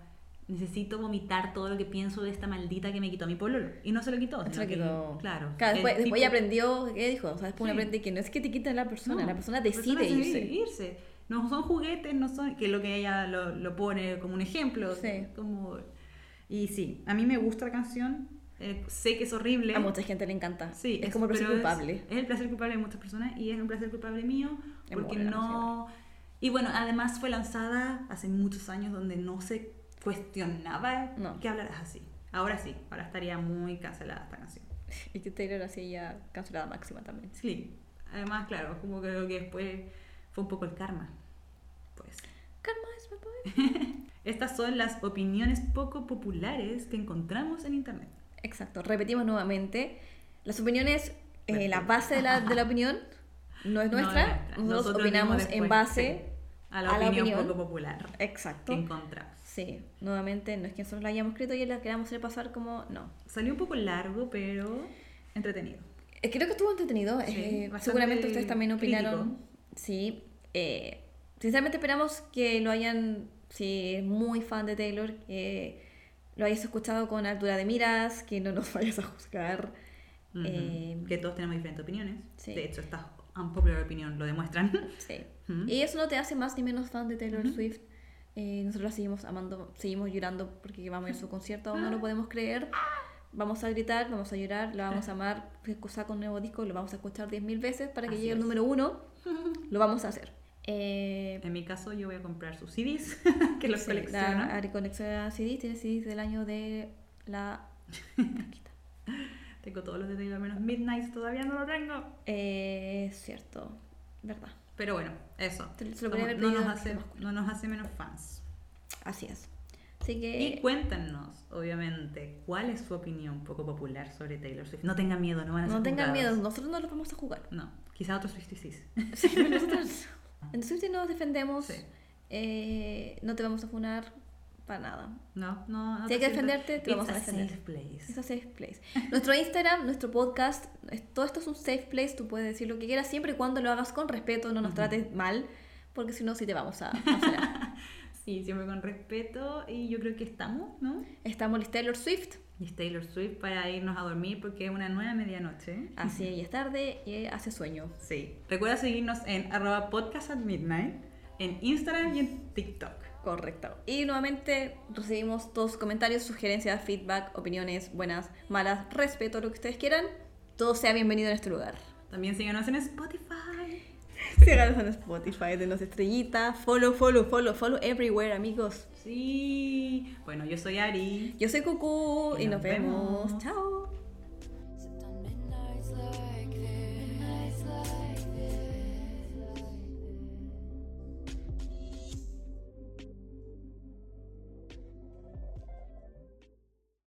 necesito vomitar todo lo que pienso de esta maldita que me quitó mi pololo. Y no se lo quitó. se sino lo que- quitó. Claro. Claro, después, después tipo- ella aprendió, ¿qué dijo? O sea, después Sí. aprende que no es que te quiten la persona, No, la persona la decide persona irse. irse. No son juguetes, no son, que es lo que ella lo, lo pone como un ejemplo. Sí. Como, y sí, a mí me gusta la canción. eh, sé que es horrible. A mucha gente le encanta. Sí, es como el placer culpable. Es, el placer culpable de muchas personas y es un placer culpable mío porque no. Y bueno, además fue lanzada hace muchos años donde no se cuestionaba No. que hablaras así. Ahora sí, ahora estaría muy cancelada esta canción. Y que Taylor así ya cancelada máxima también. Sí, además, claro, como creo que después fue un poco el karma. Karma es. (laughs) Estas son las opiniones poco populares que encontramos en internet. Exacto, repetimos nuevamente. Las opiniones, eh, la base de la, de la opinión no es No es nuestra. nuestra. Nosotros, opinamos en base A la a la opinión, opinión. poco popular Exacto. que encontramos. Sí, nuevamente no es que nosotros la hayamos escrito y la queramos hacer pasar como no. Salió un poco largo, pero entretenido. Eh, Creo que estuvo entretenido. Sí, eh, seguramente ustedes también opinaron. crítico. Sí. eh, sinceramente esperamos que lo hayan, si es muy fan de Taylor, que lo hayas escuchado con altura de miras, que no nos (laughs) vayas a juzgar. Eh, que todos tenemos diferentes opiniones. sí. De hecho, esta unpopular opinión lo demuestran. (laughs) Sí. Y eso no te hace más ni menos fan de Taylor. Swift. Eh, nosotros la seguimos amando, seguimos llorando porque vamos a ir a su concierto, aún no lo podemos creer. Vamos a gritar, vamos a llorar, la vamos a amar. Saca un nuevo disco, lo vamos a escuchar 10.000 veces para que Así llegue es. número uno. (laughs) Lo vamos a hacer. Eh, En mi caso, yo voy a comprar sus CDs, (laughs) que los sí, colecciono. Ari colecciona CDs, tiene CDs del año de la... (laughs) Tengo todos los de Taylor menos Midnight, todavía no lo tengo. Eh, es cierto, verdad. Pero bueno, eso. Te- lo Somos- no, nos hace, Cristina Mascula. no nos hace menos fans. Así es. Así que... Y cuéntenos, obviamente, cuál es su opinión poco popular sobre Taylor Swift. No tengan miedo, no van a ser no tengan miedo, nosotros no lo vamos a jugar. No, quizá otros 56. Sí, nosotros (laughs) en Swiftie nos defendemos. Sí. eh, no te vamos a funar para nada. No, no. no Si hay que defenderte, te It's vamos a defender. safe place. Es a safe place. Nuestro Instagram, nuestro podcast, todo esto es un safe place. Tú puedes decir lo que quieras siempre y cuando lo hagas con respeto, no nos trates mal, porque si no, sí te vamos a (laughs) cancelar. Sí, siempre con respeto y yo creo que estamos, ¿no? Estamos Liz Taylor Swift. Y es Taylor Swift para irnos a dormir porque es una nueva medianoche. Así ya es tarde y hace sueño. Sí. Recuerda seguirnos en arroba podcast at midnight, en Instagram y en TikTok. Correcto. Y nuevamente recibimos todos sus comentarios, sugerencias, feedback, opiniones, buenas, malas, respeto, lo que ustedes quieran. Todo sea bienvenido en este lugar. También síganos en Spotify. (laughs) Síganos en Spotify, denos estrellita, follow, follow, follow, follow everywhere, amigos. Sí. Bueno, yo soy Ari. Yo soy Cucu y, Y nos nos vemos. vemos. Chao.